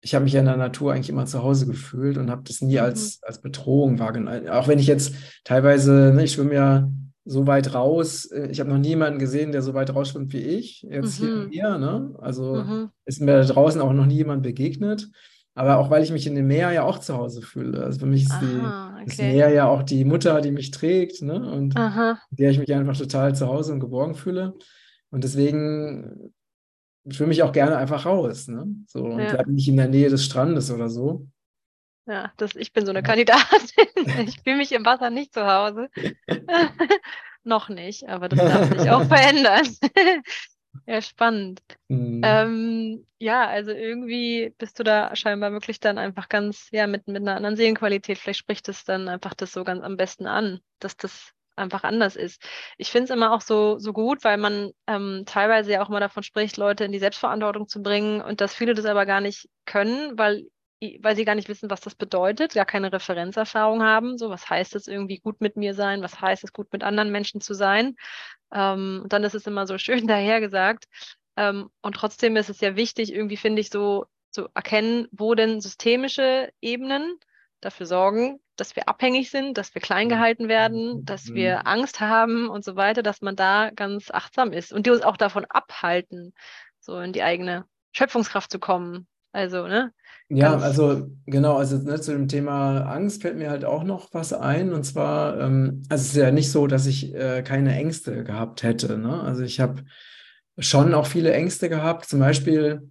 ich habe mich ja in der Natur eigentlich immer zu Hause gefühlt und habe das nie Mhm. als, als Bedrohung wahrgenommen. Auch wenn ich jetzt teilweise, ne, ich schwimme ja so weit raus, äh, ich habe noch niemanden gesehen, der so weit rausschwimmt wie ich, jetzt hier Mhm. Meer, ne? Also Mhm. ist mir da draußen auch noch nie jemand begegnet. Aber auch weil ich mich in dem Meer ja auch zu Hause fühle. Also für mich ist die, Aha, das okay. Meer ja auch die Mutter, die mich trägt, ne? Und Aha. der ich mich einfach total zu Hause und geborgen fühle. Und deswegen schwimme ich auch gerne einfach raus, ne? So und Ja. bleibe nicht in der Nähe des Strandes oder so. Ja, das, ich bin so eine. Kandidatin. Ich fühle mich im Wasser nicht zu Hause. Noch nicht, aber das darf sich auch verändern. Ja, spannend. Mhm. Ähm, ja, also irgendwie bist du da scheinbar wirklich dann einfach ganz, ja, mit, mit einer anderen Seelenqualität. Vielleicht spricht es dann einfach das so ganz am besten an, dass das einfach anders ist. Ich finde es immer auch so, so gut, weil man ähm, teilweise ja auch mal davon spricht, Leute in die Selbstverantwortung zu bringen und dass viele das aber gar nicht können, weil, weil sie gar nicht wissen, was das bedeutet, gar keine Referenzerfahrung haben. So, was heißt es irgendwie gut mit mir sein? Was heißt es gut mit anderen Menschen zu sein? Ähm, und dann ist es immer so schön dahergesagt. Ähm, und trotzdem ist es ja wichtig, irgendwie finde ich so zu erkennen, wo denn systemische Ebenen dafür sorgen, dass wir abhängig sind, dass wir klein gehalten werden, dass Mhm. wir Angst haben und so weiter, dass man da ganz achtsam ist und die uns auch davon abhalten, so in die eigene Schöpfungskraft zu kommen. Also, ne? Ja, also genau, also ne, zu dem Thema Angst fällt mir halt auch noch was ein. Und zwar, ähm, also es ist ja nicht so, dass ich äh, keine Ängste gehabt hätte. Ne? Also ich habe schon auch viele Ängste gehabt. Zum Beispiel,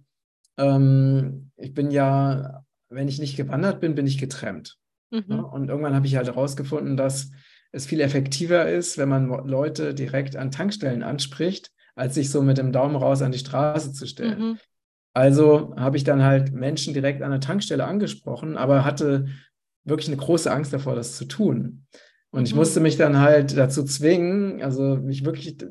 ähm, ich bin ja, wenn ich nicht gewandert bin, bin ich getrennt. Ne? Mhm. Und irgendwann habe ich halt herausgefunden, dass es viel effektiver ist, wenn man Leute direkt an Tankstellen anspricht, als sich so mit dem Daumen raus an die Straße zu stellen. Mhm. Also habe ich dann halt Menschen direkt an der Tankstelle angesprochen, aber hatte wirklich eine große Angst davor, das zu tun. Und ich Mhm. musste mich dann halt dazu zwingen, also mich wirklich d-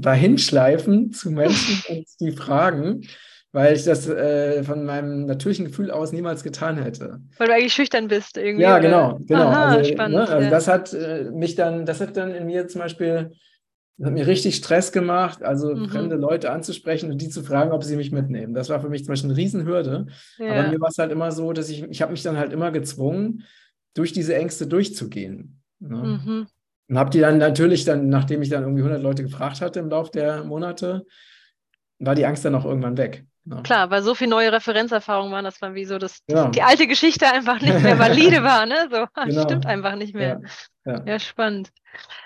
dahin schleifen zu Menschen und die fragen, weil ich das äh, von meinem natürlichen Gefühl aus niemals getan hätte. Weil du eigentlich schüchtern bist irgendwie. Ja, oder? genau, genau. Aha, also, spannend. ne, also ja. das hat äh, mich dann, das hat dann in mir zum Beispiel, das hat mir richtig Stress gemacht, also Mhm. fremde Leute anzusprechen und die zu fragen, ob sie mich mitnehmen. Das war für mich zum Beispiel eine Riesenhürde. Aber ja. mir war es halt immer so, dass ich, ich habe mich dann halt immer gezwungen, durch diese Ängste durchzugehen. Ne? Mhm. Und habe die dann natürlich dann, nachdem ich dann irgendwie 100 Leute gefragt hatte im Laufe der Monate, war die Angst dann auch irgendwann weg. Ne? Klar, weil so viel neue Referenzerfahrungen waren, dass man wie so das, Genau. die alte Geschichte einfach nicht mehr valide war, ne? So, das Genau. stimmt einfach nicht mehr. Ja, ja. Ja, spannend.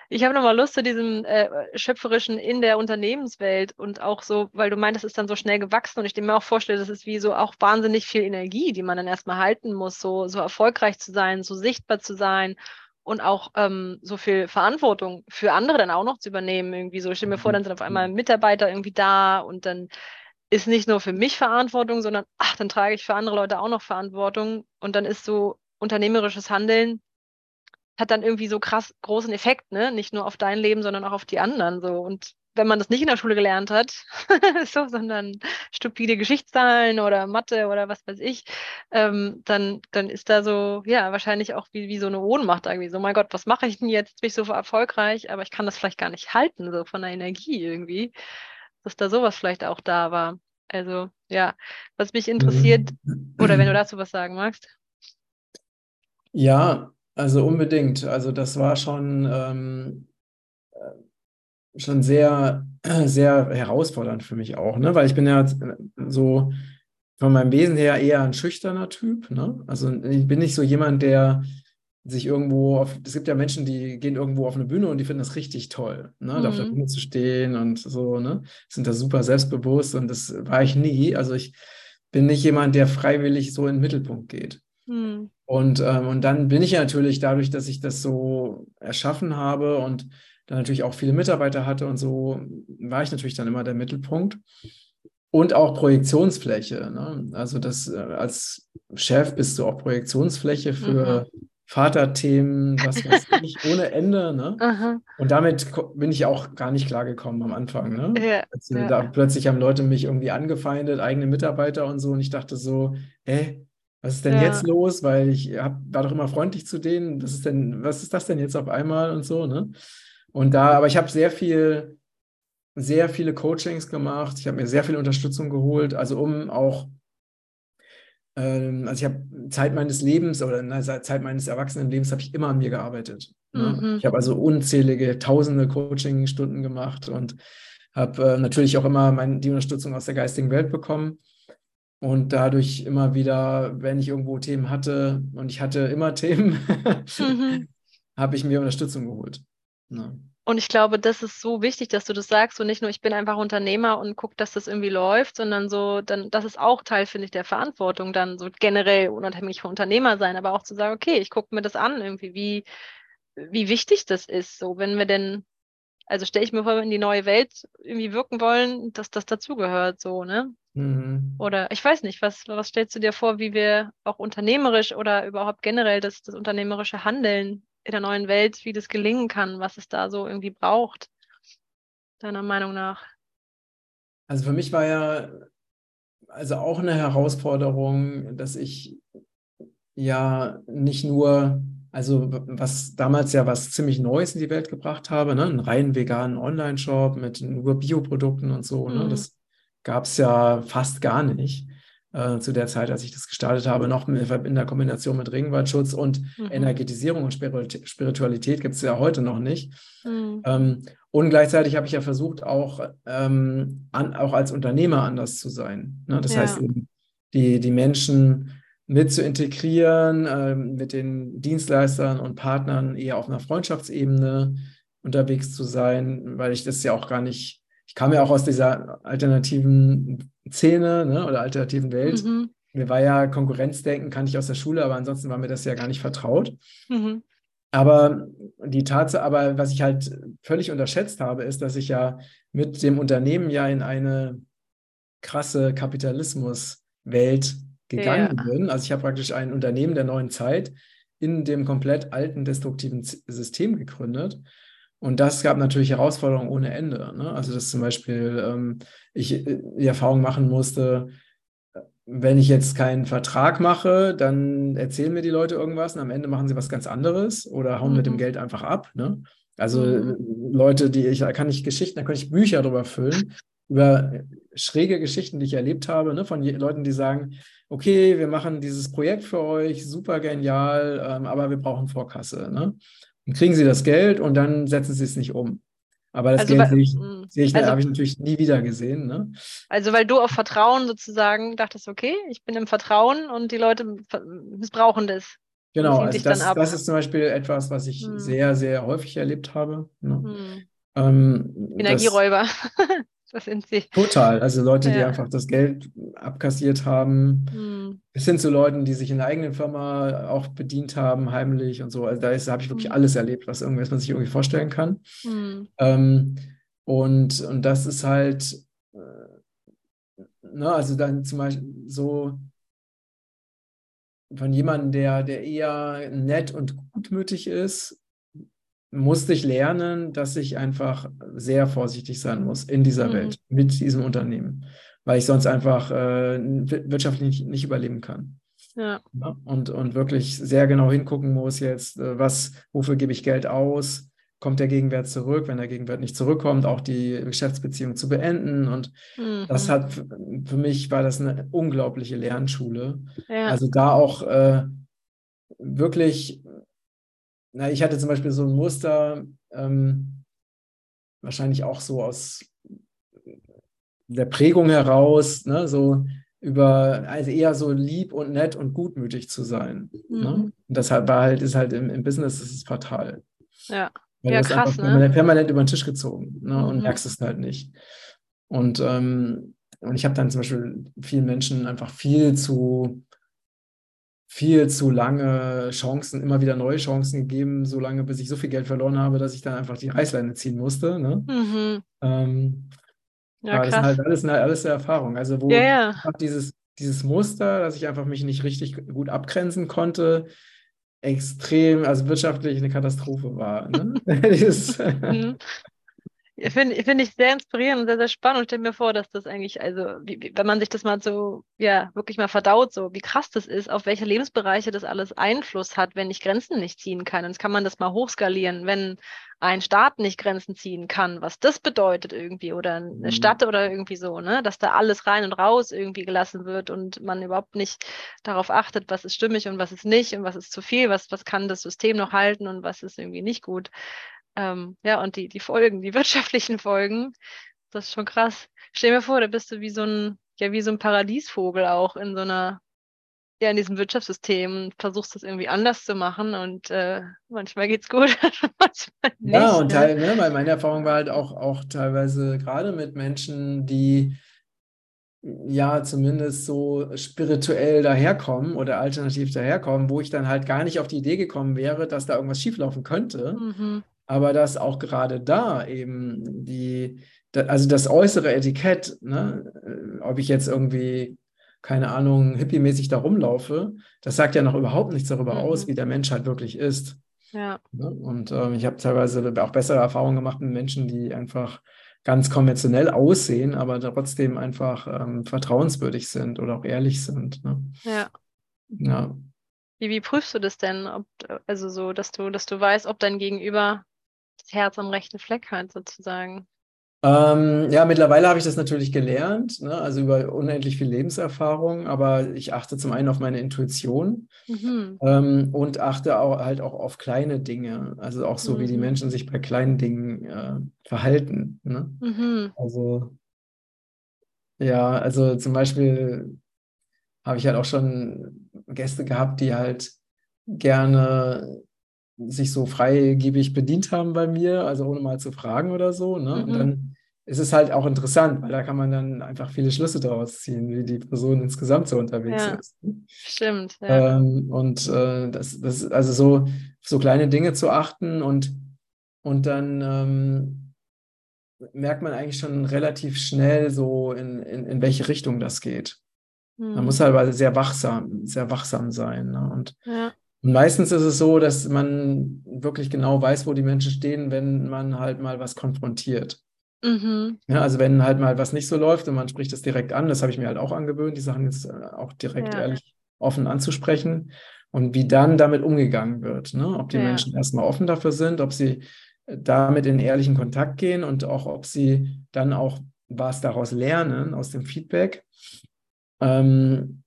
Ich habe nochmal Lust zu diesem äh, Schöpferischen in der Unternehmenswelt und auch so, weil du meintest, es ist dann so schnell gewachsen und ich mir auch vorstelle, das ist wie so auch wahnsinnig viel Energie, die man dann erstmal halten muss, so, so erfolgreich zu sein, so sichtbar zu sein und auch ähm, so viel Verantwortung für andere dann auch noch zu übernehmen. Irgendwie so, ich stelle mir vor, dann sind auf einmal Mitarbeiter irgendwie da und dann ist nicht nur für mich Verantwortung, sondern ach, dann trage ich für andere Leute auch noch Verantwortung und dann ist so unternehmerisches Handeln hat dann irgendwie so krass großen Effekt, ne? Nicht nur auf dein Leben, sondern auch auf die anderen so. Und wenn man das nicht in der Schule gelernt hat, so, sondern stupide Geschichtszahlen oder Mathe oder was weiß ich, ähm, dann, dann ist da so, ja, wahrscheinlich auch wie, wie so eine Ohnmacht irgendwie. So, mein Gott, was mache ich denn jetzt? Jetzt bin ich so erfolgreich, aber ich kann das vielleicht gar nicht halten, so von der Energie irgendwie. Dass da sowas vielleicht auch da war. Also, ja, was mich interessiert, Mhm. oder wenn du dazu was sagen magst. Ja, also unbedingt. Also das war schon, ähm, äh, schon sehr, sehr herausfordernd für mich auch, ne? Weil ich bin ja so von meinem Wesen her eher ein schüchterner Typ, ne? Also ich bin nicht so jemand, der sich irgendwo auf, es gibt ja Menschen, die gehen irgendwo auf eine Bühne und die finden das richtig toll, ne? Da auf der Mhm. Bühne zu stehen und so, ne? Sind da super selbstbewusst und das war ich nie. Also ich bin nicht jemand, der freiwillig so in den Mittelpunkt geht. Hm. Und, ähm, und dann bin ich ja natürlich dadurch, dass ich das so erschaffen habe und dann natürlich auch viele Mitarbeiter hatte und so, war ich natürlich dann immer der Mittelpunkt. Und auch Projektionsfläche. Ne? Also das äh, als Chef bist du auch Projektionsfläche für Vaterthemen, was weiß ich, ohne Ende. Ne? Aha. Und damit bin ich auch gar nicht klargekommen am Anfang. Ne? Ja, Also, ja. Da plötzlich haben Leute mich irgendwie angefeindet, eigene Mitarbeiter und so. Und ich dachte so, hä, was ist denn Ja. jetzt los? Weil ich hab, war doch immer freundlich zu denen. Was ist denn, was ist das denn jetzt auf einmal und so, ne? Und da, aber ich habe sehr viel sehr viele Coachings gemacht, ich habe mir sehr viel Unterstützung geholt, also um auch, ähm, also ich habe Zeit meines Lebens oder na, Zeit meines Erwachsenenlebens habe ich immer an mir gearbeitet. Ne? Mhm. Ich habe also unzählige, tausende Coaching-Stunden gemacht und habe äh, natürlich auch immer mein, die Unterstützung aus der geistigen Welt bekommen. Und dadurch immer wieder, wenn ich irgendwo Themen hatte, und ich hatte immer Themen, mhm. habe ich mir Unterstützung geholt. Ja. Und ich glaube, das ist so wichtig, dass du das sagst und nicht nur, ich bin einfach Unternehmer und gucke, dass das irgendwie läuft, sondern so, dann, das ist auch Teil, finde ich, der Verantwortung, dann so generell unabhängig vom Unternehmer sein, aber auch zu sagen, okay, ich gucke mir das an, irgendwie, wie, wie wichtig das ist. So, wenn wir denn, also stelle ich mir vor, wenn wir in die neue Welt irgendwie wirken wollen, dass das dazugehört, so, ne? Mhm. Oder ich weiß nicht, was, was stellst du dir vor, wie wir auch unternehmerisch oder überhaupt generell das, das unternehmerische Handeln in der neuen Welt, wie das gelingen kann, was es da so irgendwie braucht, deiner Meinung nach? Also für mich war ja also auch eine Herausforderung, dass ich ja nicht nur, also was damals ja was ziemlich Neues in die Welt gebracht habe, ne? einen rein veganen Online-Shop mit nur Bioprodukten und so, ne? mhm. ne? das gab es ja fast gar nicht äh, zu der Zeit, als ich das gestartet habe, noch in der Kombination mit Regenwaldschutz und mhm. Energetisierung und Spiritualität gibt es ja heute noch nicht. Mhm. Ähm, und gleichzeitig habe ich ja versucht, auch, ähm, an, auch als Unternehmer anders zu sein. Ne? Das ja. heißt eben, die, die Menschen mit zu integrieren, äh, mit den Dienstleistern und Partnern eher auf einer Freundschaftsebene unterwegs zu sein, weil ich das ja auch gar nicht ich kam ja auch aus dieser alternativen Szene ne, oder alternativen Welt. Mhm. Mir war ja Konkurrenzdenken, kannte ich aus der Schule, aber ansonsten war mir das ja gar nicht vertraut. Mhm. Aber die Tatsache, aber was ich halt völlig unterschätzt habe, ist, dass ich ja mit dem Unternehmen ja in eine krasse Kapitalismuswelt gegangen ja. bin. Also ich habe praktisch ein Unternehmen der neuen Zeit in dem komplett alten destruktiven System gegründet. Und das gab natürlich Herausforderungen ohne Ende. Ne? Also, dass zum Beispiel ähm, ich äh, die Erfahrung machen musste, wenn ich jetzt keinen Vertrag mache, dann erzählen mir die Leute irgendwas und am Ende machen sie was ganz anderes oder hauen mhm. mit dem mhm. Geld einfach ab. Ne? Also mhm. Leute, die ich, da kann ich Geschichten, da kann ich Bücher drüber füllen, über schräge Geschichten, die ich erlebt habe, ne? von Leuten, die sagen, okay, wir machen dieses Projekt für euch, super genial, ähm, aber wir brauchen Vorkasse. Ne? Dann kriegen sie das Geld und dann setzen sie es nicht um. Aber das also, Geld sehe ich, mm, sehe ich also, habe ich natürlich nie wieder gesehen. Ne? Also weil du auf Vertrauen sozusagen dachtest, okay, ich bin im Vertrauen und die Leute missbrauchen das. Genau, also das, das, ist zum Beispiel etwas, was ich hm. sehr, sehr häufig erlebt habe. Ne? Hm. Ähm, Energieräuber. Das sind sie. Total. Also Leute, ja. die einfach das Geld abkassiert haben, hm. bis hin zu Leuten, die sich in der eigenen Firma auch bedient haben, heimlich und so. Also da habe ich wirklich hm. alles erlebt, was irgendwas man sich irgendwie vorstellen kann. Hm. Ähm, und, und das ist halt, äh, ne, also dann zum Beispiel so von jemandem, der, der eher nett und gutmütig ist, musste ich lernen, dass ich einfach sehr vorsichtig sein muss in dieser mhm. Welt mit diesem Unternehmen, weil ich sonst einfach äh, wirtschaftlich nicht, nicht, überleben kann. Ja. Und, und wirklich sehr genau hingucken muss jetzt, äh, was, wofür gebe ich Geld aus? Kommt der Gegenwert zurück? Wenn der Gegenwert nicht zurückkommt, auch die Geschäftsbeziehung zu beenden. Und mhm. das hat für mich war das eine unglaubliche Lernschule. Ja. Also da auch äh, wirklich na, ich hatte zum Beispiel so ein Muster, ähm, wahrscheinlich auch so aus der Prägung heraus, ne, so über, also eher so lieb und nett und gutmütig zu sein. Ne? Mhm. Ne? Und deshalb war halt, ist halt im, im Business ist es fatal. Ja. Weil ja, du krass, ne? permanent, permanent über den Tisch gezogen ne? und mhm. merkst es halt nicht. Und, ähm, und ich habe dann zum Beispiel vielen Menschen einfach viel zu viel zu lange Chancen, immer wieder neue Chancen gegeben, so lange, bis ich so viel Geld verloren habe, dass ich dann einfach die Reißleine ziehen musste. Ne? Mhm. Ähm, ja, das sind halt alles, sind halt alles eine Erfahrung. Also wo ja. dieses, dieses Muster, dass ich einfach mich nicht richtig gut abgrenzen konnte, extrem, also wirtschaftlich eine Katastrophe war. Ne? mhm. Finde find ich sehr inspirierend und sehr, sehr spannend. Und stell mir vor, dass das eigentlich, also, wie, wie, wenn man sich das mal so, ja, wirklich mal verdaut, so, wie krass das ist, auf welche Lebensbereiche das alles Einfluss hat, wenn ich Grenzen nicht ziehen kann. Und jetzt kann man das mal hochskalieren, wenn ein Staat nicht Grenzen ziehen kann, was das bedeutet irgendwie, oder eine mhm. Stadt oder irgendwie so, ne, dass da alles rein und raus irgendwie gelassen wird und man überhaupt nicht darauf achtet, was ist stimmig und was ist nicht und was ist zu viel, was, was kann das System noch halten und was ist irgendwie nicht gut. Ähm, ja, und die, die Folgen, die wirtschaftlichen Folgen, das ist schon krass. Stell mir vor, da bist du wie so ein, ja, wie so ein Paradiesvogel auch in so einer, ja, in diesem Wirtschaftssystem und versuchst das irgendwie anders zu machen und äh, manchmal geht's gut, manchmal nicht. Ja, und teil, ne, weil meine Erfahrung war halt auch, auch teilweise gerade mit Menschen, die ja zumindest so spirituell daherkommen oder alternativ daherkommen, wo ich dann halt gar nicht auf die Idee gekommen wäre, dass da irgendwas schieflaufen könnte. Mhm aber dass auch gerade da eben die, also das äußere Etikett, ne, äh, ob ich jetzt irgendwie, keine Ahnung, hippiemäßig da rumlaufe, das sagt ja noch überhaupt nichts darüber mhm. aus, wie der Mensch halt wirklich ist. Ja. Ne? Und ähm, ich habe teilweise auch bessere Erfahrungen gemacht mit Menschen, die einfach ganz konventionell aussehen, aber trotzdem einfach ähm, vertrauenswürdig sind oder auch ehrlich sind. Ne? Ja. Ja. Wie, wie prüfst du das denn? Ob, also so, dass du, dass du weißt, ob dein Gegenüber das Herz am rechten Fleck hat, sozusagen? Ähm, ja, mittlerweile habe ich das natürlich gelernt, ne? also über unendlich viel Lebenserfahrung, aber ich achte zum einen auf meine Intuition mhm. ähm, und achte auch, halt auch auf kleine Dinge, also auch so, mhm. wie die mhm. Menschen sich bei kleinen Dingen äh, verhalten. Ne? Mhm. Also, ja, also zum Beispiel habe ich halt auch schon Gäste gehabt, die halt gerne sich so freigebig bedient haben bei mir, also ohne mal zu fragen oder so. Ne? Mhm. Und dann ist es halt auch interessant, weil da kann man dann einfach viele Schlüsse daraus ziehen, wie die Person insgesamt so unterwegs ja. ist. Ne? Stimmt. Ja. Ähm, und äh, das, das, also so, so kleine Dinge zu achten und, und dann ähm, merkt man eigentlich schon relativ schnell so, in, in, in welche Richtung das geht. Mhm. Man muss halt sehr wachsam, sehr wachsam sein. Ne? Und ja. Und meistens ist es so, dass man wirklich genau weiß, wo die Menschen stehen, wenn man halt mal was konfrontiert. Mhm. Ja, also wenn halt mal was nicht so läuft und man spricht es direkt an, das habe ich mir halt auch angewöhnt, die Sachen jetzt äh, auch direkt ja. ehrlich offen anzusprechen und wie dann damit umgegangen wird. Ne? Ob die ja. Menschen erstmal offen dafür sind, ob sie damit in ehrlichen Kontakt gehen und auch ob sie dann auch was daraus lernen aus dem Feedback. Ähm,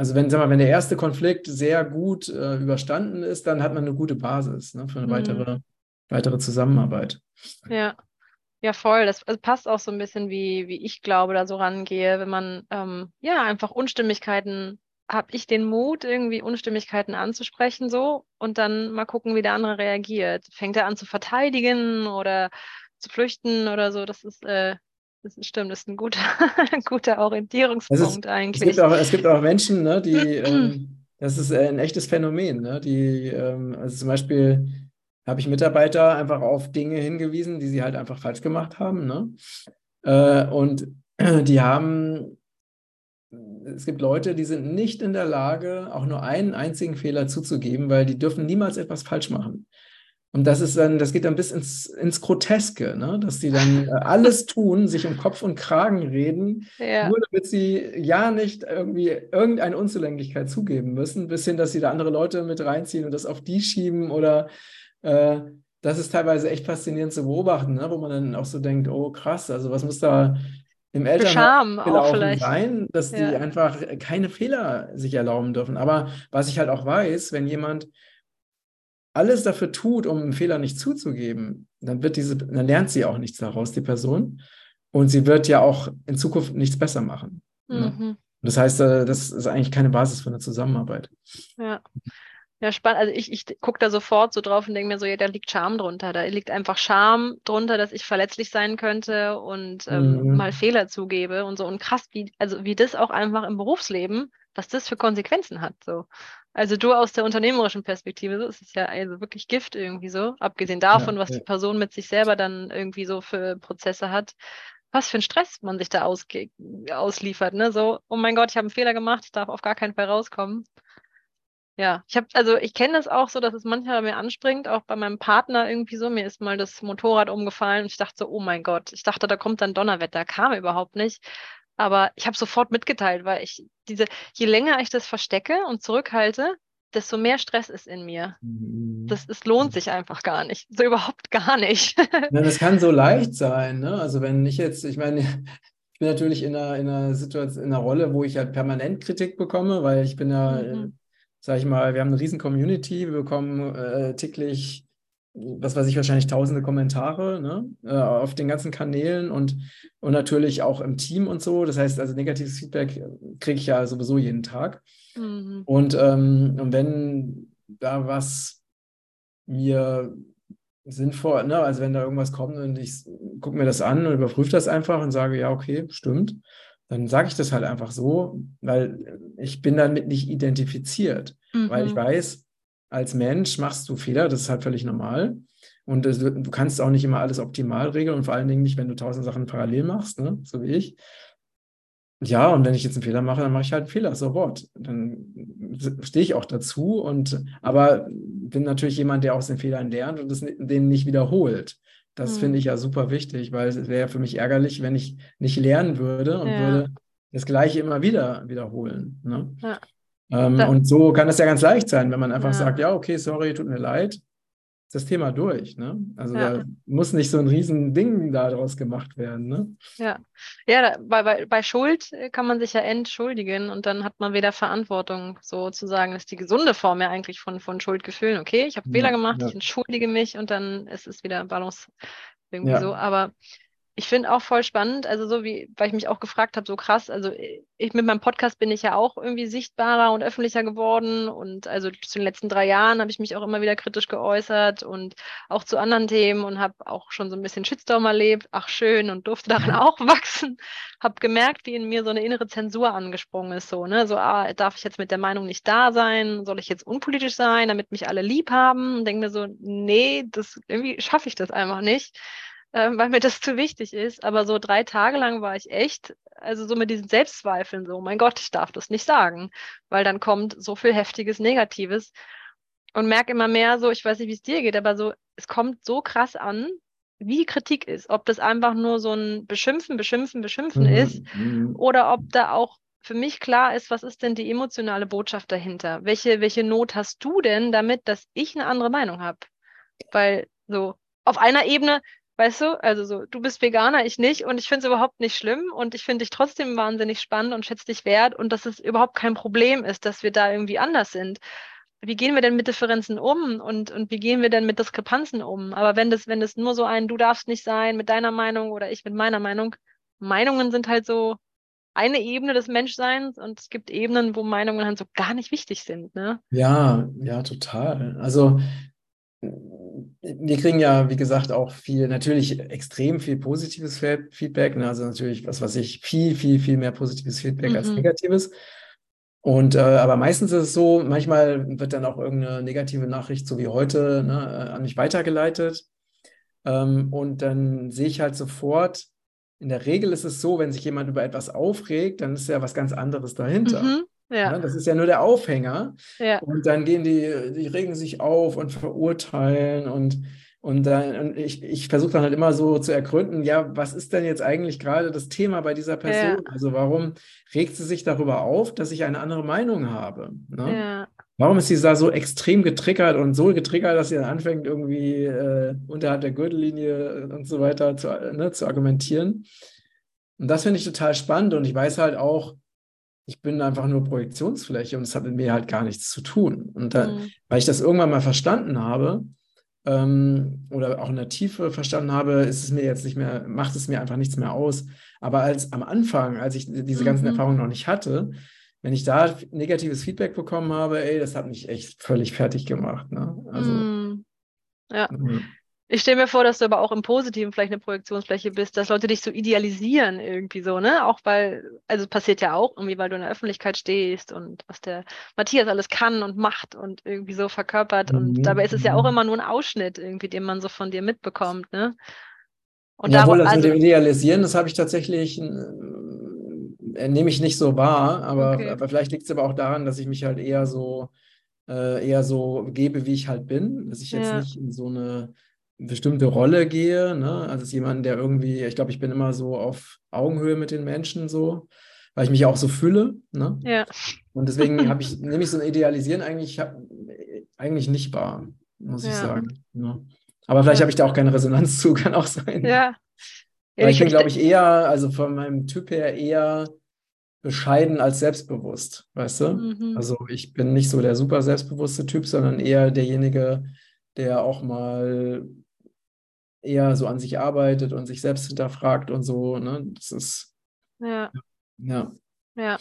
also wenn, sag mal, wenn der erste Konflikt sehr gut äh, überstanden ist, dann hat man eine gute Basis ne, für eine mhm. weitere, weitere Zusammenarbeit. Ja. Ja, voll. Das also passt auch so ein bisschen, wie, wie ich glaube, da so rangehe. Wenn man ähm, ja einfach Unstimmigkeiten, habe ich den Mut, irgendwie Unstimmigkeiten anzusprechen so und dann mal gucken, wie der andere reagiert. Fängt er an zu verteidigen oder zu flüchten oder so? Das ist äh, das ist, stimmt, das ist ein guter, guter Orientierungspunkt ist, eigentlich. Es gibt, auch, es gibt auch Menschen, ne, die, ähm, das ist ein echtes Phänomen, ne, die, ähm, also zum Beispiel habe ich Mitarbeiter einfach auf Dinge hingewiesen, die sie halt einfach falsch gemacht haben. Ne? Äh, und die haben, es gibt Leute, die sind nicht in der Lage, auch nur einen einzigen Fehler zuzugeben, weil die dürfen niemals etwas falsch machen. Und das ist dann, das geht dann bis ins, ins Groteske, ne? dass die dann äh, alles tun, sich um Kopf und Kragen reden, ja. nur damit sie ja nicht irgendwie irgendeine Unzulänglichkeit zugeben müssen, bis hin, dass sie da andere Leute mit reinziehen und das auf die schieben oder äh, das ist teilweise echt faszinierend zu beobachten, ne? wo man dann auch so denkt, oh krass, also was muss da im Elternhaus gelaufen sein, dass ja. die einfach keine Fehler sich erlauben dürfen. Aber was ich halt auch weiß, wenn jemand alles dafür tut, um einen Fehler nicht zuzugeben, dann wird diese, dann lernt sie auch nichts daraus, die Person. Und sie wird ja auch in Zukunft nichts besser machen. Ne? Mhm. Das heißt, äh, das ist eigentlich keine Basis für eine Zusammenarbeit. Ja. Ja, spannend. Also ich, ich gucke da sofort so drauf und denke mir so, ja, da liegt Scham drunter. Da liegt einfach Scham drunter, dass ich verletzlich sein könnte und ähm, mhm. mal Fehler zugebe und so. Und krass, wie, also wie das auch einfach im Berufsleben, was das für Konsequenzen hat. So. Also du aus der unternehmerischen Perspektive, so ist es ja also wirklich Gift irgendwie so, abgesehen davon, ja, was ja. die Person mit sich selber dann irgendwie so für Prozesse hat, was für ein Stress man sich da ausliefert, ne? So, oh mein Gott, ich habe einen Fehler gemacht, ich darf auf gar keinen Fall rauskommen. Ja, ich habe, also ich kenne das auch so, dass es manchmal mir anspringt, auch bei meinem Partner irgendwie so. Mir ist mal das Motorrad umgefallen und ich dachte so, oh mein Gott, ich dachte, da kommt dann Donnerwetter, kam überhaupt nicht. Aber ich habe sofort mitgeteilt, weil ich diese, je länger ich das verstecke und zurückhalte, desto mehr Stress ist in mir. Mhm. Das, es lohnt sich einfach gar nicht. So überhaupt gar nicht. ja, das kann so leicht sein, ne? Also wenn ich jetzt, ich meine, ich bin natürlich in einer, in einer Situation, in einer Rolle, wo ich halt permanent Kritik bekomme, weil ich bin ja mhm sag ich mal, wir haben eine riesen Community, wir bekommen äh, täglich, was weiß ich, wahrscheinlich tausende Kommentare ne, äh, auf den ganzen Kanälen und, und natürlich auch im Team und so. Das heißt, also negatives Feedback kriege ich ja sowieso jeden Tag. Mhm. Und, ähm, und wenn da was mir sinnvoll, ne, also wenn da irgendwas kommt und ich gucke mir das an und überprüfe das einfach und sage, ja, okay, stimmt dann sage ich das halt einfach so, weil ich bin damit nicht identifiziert, mhm. weil ich mhm. weiß, als Mensch machst du Fehler, das ist halt völlig normal. Und das, du kannst auch nicht immer alles optimal regeln und vor allen Dingen nicht, wenn du tausend Sachen parallel machst, ne? so wie ich. Ja, und wenn ich jetzt einen Fehler mache, dann mache ich halt einen Fehler, so what. Dann stehe ich auch dazu und aber bin natürlich jemand, der aus den Fehlern lernt und das, den nicht wiederholt. Das mhm. finde ich ja super wichtig, weil es wäre für mich ärgerlich, wenn ich nicht lernen würde und ja. würde das Gleiche immer wieder wiederholen. Ne? Ja. Ähm, und so kann es ja ganz leicht sein, wenn man einfach ja. sagt, ja, okay, sorry, tut mir leid das Thema durch. Ne? Also ja. da muss nicht so ein riesen Ding daraus gemacht werden. Ne? Ja, ja bei, bei, bei Schuld äh, kann man sich ja entschuldigen und dann hat man wieder Verantwortung, sozusagen, das ist die gesunde Form ja eigentlich von, von Schuldgefühlen. Okay, ich habe ja, Fehler gemacht, ja. ich entschuldige mich und dann ist es wieder Balance irgendwie so. Aber ich finde auch voll spannend, also so wie, weil ich mich auch gefragt habe, so krass, also ich mit meinem Podcast bin ich ja auch irgendwie sichtbarer und öffentlicher geworden und also zu den letzten drei Jahren habe ich mich auch immer wieder kritisch geäußert und auch zu anderen Themen und habe auch schon so ein bisschen Shitstorm erlebt, ach schön und durfte daran auch wachsen, habe gemerkt, wie in mir so eine innere Zensur angesprungen ist, so, ne, so, ah, darf ich jetzt mit der Meinung nicht da sein, soll ich jetzt unpolitisch sein, damit mich alle lieb haben? Und denke mir so, nee, das irgendwie schaffe ich das einfach nicht äh, weil mir das zu wichtig ist. Aber so drei Tage lang war ich echt, also so mit diesen Selbstzweifeln, so, mein Gott, ich darf das nicht sagen, weil dann kommt so viel heftiges Negatives und merke immer mehr so, ich weiß nicht, wie es dir geht, aber so, es kommt so krass an, wie die Kritik ist, ob das einfach nur so ein Beschimpfen, Beschimpfen, Beschimpfen mhm. ist mhm. oder ob da auch für mich klar ist, was ist denn die emotionale Botschaft dahinter? Welche, welche Not hast du denn damit, dass ich eine andere Meinung habe? Weil so auf einer Ebene Weißt du, also so, du bist Veganer, ich nicht und ich finde es überhaupt nicht schlimm und ich finde dich trotzdem wahnsinnig spannend und schätze dich wert und dass es überhaupt kein Problem ist, dass wir da irgendwie anders sind. Wie gehen wir denn mit Differenzen um und, und wie gehen wir denn mit Diskrepanzen um? Aber wenn das, wenn das nur so ein, du darfst nicht sein mit deiner Meinung oder ich mit meiner Meinung, Meinungen sind halt so eine Ebene des Menschseins und es gibt Ebenen, wo Meinungen halt so gar nicht wichtig sind. Ne? Ja, ja, total. Also wir kriegen ja, wie gesagt, auch viel, natürlich extrem viel positives Feedback. Ne? Also natürlich, was weiß ich, viel, viel, viel mehr positives Feedback mhm. als negatives. Und äh, aber meistens ist es so, manchmal wird dann auch irgendeine negative Nachricht, so wie heute, ne, äh, an mich weitergeleitet. Ähm, und dann sehe ich halt sofort, in der Regel ist es so, wenn sich jemand über etwas aufregt, dann ist ja was ganz anderes dahinter. Mhm. Ja. Ne, das ist ja nur der Aufhänger. Ja. Und dann gehen die, die regen sich auf und verurteilen und und, dann, und ich, ich versuche dann halt immer so zu ergründen, ja, was ist denn jetzt eigentlich gerade das Thema bei dieser Person? Ja. Also warum regt sie sich darüber auf, dass ich eine andere Meinung habe? Ne? Warum ist sie da so extrem getriggert und so getriggert, dass sie dann anfängt, irgendwie äh, unterhalb der Gürtellinie und so weiter zu, ne, zu argumentieren? Und das finde ich total spannend und ich weiß halt auch, ich bin einfach nur Projektionsfläche und es hat mit mir halt gar nichts zu tun. Und da, mhm. weil ich das irgendwann mal verstanden habe ähm, oder auch in der Tiefe verstanden habe, ist es mir jetzt nicht mehr, macht es mir einfach nichts mehr aus. Aber als am Anfang, als ich diese ganzen mhm. Erfahrungen noch nicht hatte, wenn ich da negatives Feedback bekommen habe, ey, das hat mich echt völlig fertig gemacht. Ne? Also, mhm. Ja. Ich stelle mir vor, dass du aber auch im Positiven vielleicht eine Projektionsfläche bist, dass Leute dich so idealisieren irgendwie so, ne? Auch weil, also passiert ja auch irgendwie, weil du in der Öffentlichkeit stehst und was der Matthias alles kann und macht und irgendwie so verkörpert. Und mhm. dabei ist es ja auch immer nur ein Ausschnitt irgendwie, den man so von dir mitbekommt, ne? Und Jawohl, darum, das also, mit dem Idealisieren, das habe ich tatsächlich, äh, nehme ich nicht so wahr, aber, okay. aber vielleicht liegt es aber auch daran, dass ich mich halt eher so äh, eher so gebe, wie ich halt bin, dass ich jetzt Ja. nicht in so eine bestimmte Rolle gehe, ne? Also als jemand, der irgendwie, ich glaube, ich bin immer so auf Augenhöhe mit den Menschen so, weil ich mich auch so fühle, ne? Ja. Und deswegen habe ich, nehme ich so ein Idealisieren eigentlich, hab, eigentlich nicht wahr, muss ich Ja. sagen. Ne? Aber vielleicht Ja. habe ich da auch keine Resonanz zu, kann auch sein. Ja. Ja, Weil ich bin, ich- glaube ich, eher, also von meinem Typ her eher bescheiden als selbstbewusst, weißt du? Mhm. Also ich bin nicht so der super selbstbewusste Typ, sondern eher derjenige, der auch mal eher so an sich arbeitet und sich selbst hinterfragt und so, ne? Das ist, ja. ja. Ja.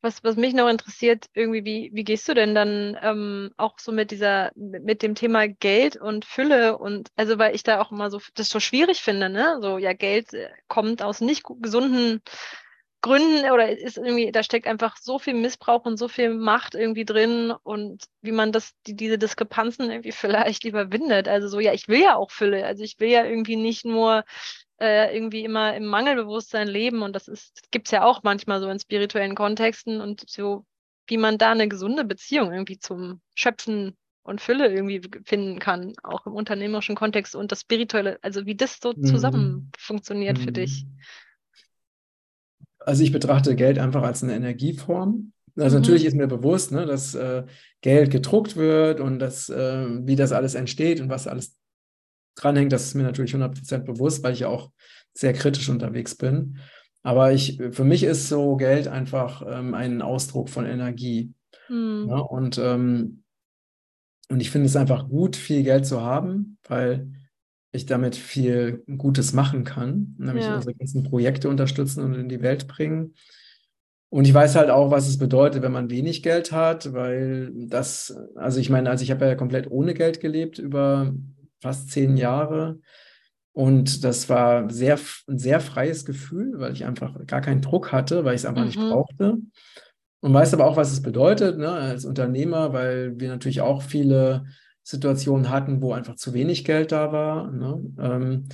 Was, was mich noch interessiert, irgendwie, wie, wie gehst du denn dann ähm, auch so mit dieser, mit dem Thema Geld und Fülle und also weil ich da auch immer so das so schwierig finde, ne? So, ja, Geld äh, kommt aus nicht gesunden Gründen oder ist irgendwie, da steckt einfach so viel Missbrauch und so viel Macht irgendwie drin und wie man das, die, diese Diskrepanzen irgendwie vielleicht überwindet. Also so, ja, ich will ja auch Fülle. Also ich will ja irgendwie nicht nur äh, irgendwie immer im Mangelbewusstsein leben und das ist, gibt's ja auch manchmal so in spirituellen Kontexten und so, wie man da eine gesunde Beziehung irgendwie zum Schöpfen und Fülle irgendwie finden kann, auch im unternehmerischen Kontext und das Spirituelle, also wie das so Mhm. zusammen funktioniert für dich. Also ich betrachte Geld einfach als eine Energieform. Also Mhm. natürlich ist mir bewusst, ne, dass äh, Geld gedruckt wird und dass, äh, wie das alles entsteht und was alles dranhängt, das ist mir natürlich 100% bewusst, weil ich ja auch sehr kritisch unterwegs bin. Aber ich, für mich ist so Geld einfach ähm, ein Ausdruck von Energie. Hm. Ne? Und, ähm, und ich finde es einfach gut, viel Geld zu haben, weil ich damit viel Gutes machen kann, nämlich Ja. unsere ganzen Projekte unterstützen und in die Welt bringen. Und ich weiß halt auch, was es bedeutet, wenn man wenig Geld hat, weil das, also ich meine, also ich habe ja komplett ohne Geld gelebt über fast zehn Jahre. Und das war sehr, ein sehr freies Gefühl, weil ich einfach gar keinen Druck hatte, weil ich es einfach nicht Mhm. brauchte. Und weiß aber auch, was es bedeutet, ne, als Unternehmer, weil wir natürlich auch viele Situationen hatten, wo einfach zu wenig Geld da war. Ne? Ähm,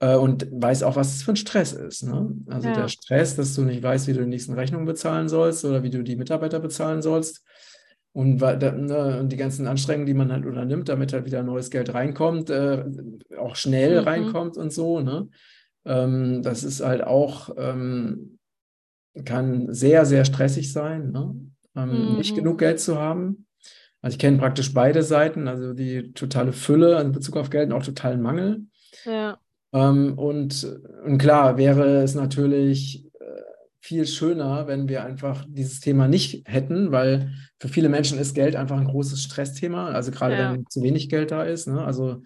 äh, und weiß auch, was es für ein Stress ist. Ne? Also Ja. der Stress, dass du nicht weißt, wie du die nächsten Rechnungen bezahlen sollst oder wie du die Mitarbeiter bezahlen sollst. Und, ne, und die ganzen Anstrengungen, die man halt unternimmt, damit halt wieder neues Geld reinkommt, äh, auch schnell Mhm. reinkommt und so. Ne? Ähm, das ist halt auch, ähm, kann sehr, sehr stressig sein, ne? ähm, nicht Mhm. genug Geld zu haben. Also ich kenne praktisch beide Seiten, also die totale Fülle in Bezug auf Geld und auch totalen Mangel. Ja. Ähm, und, und klar wäre es natürlich äh, viel schöner, wenn wir einfach dieses Thema nicht hätten, weil für viele Menschen ist Geld einfach ein großes Stressthema, also gerade Ja. wenn zu wenig Geld da ist. Ne? Also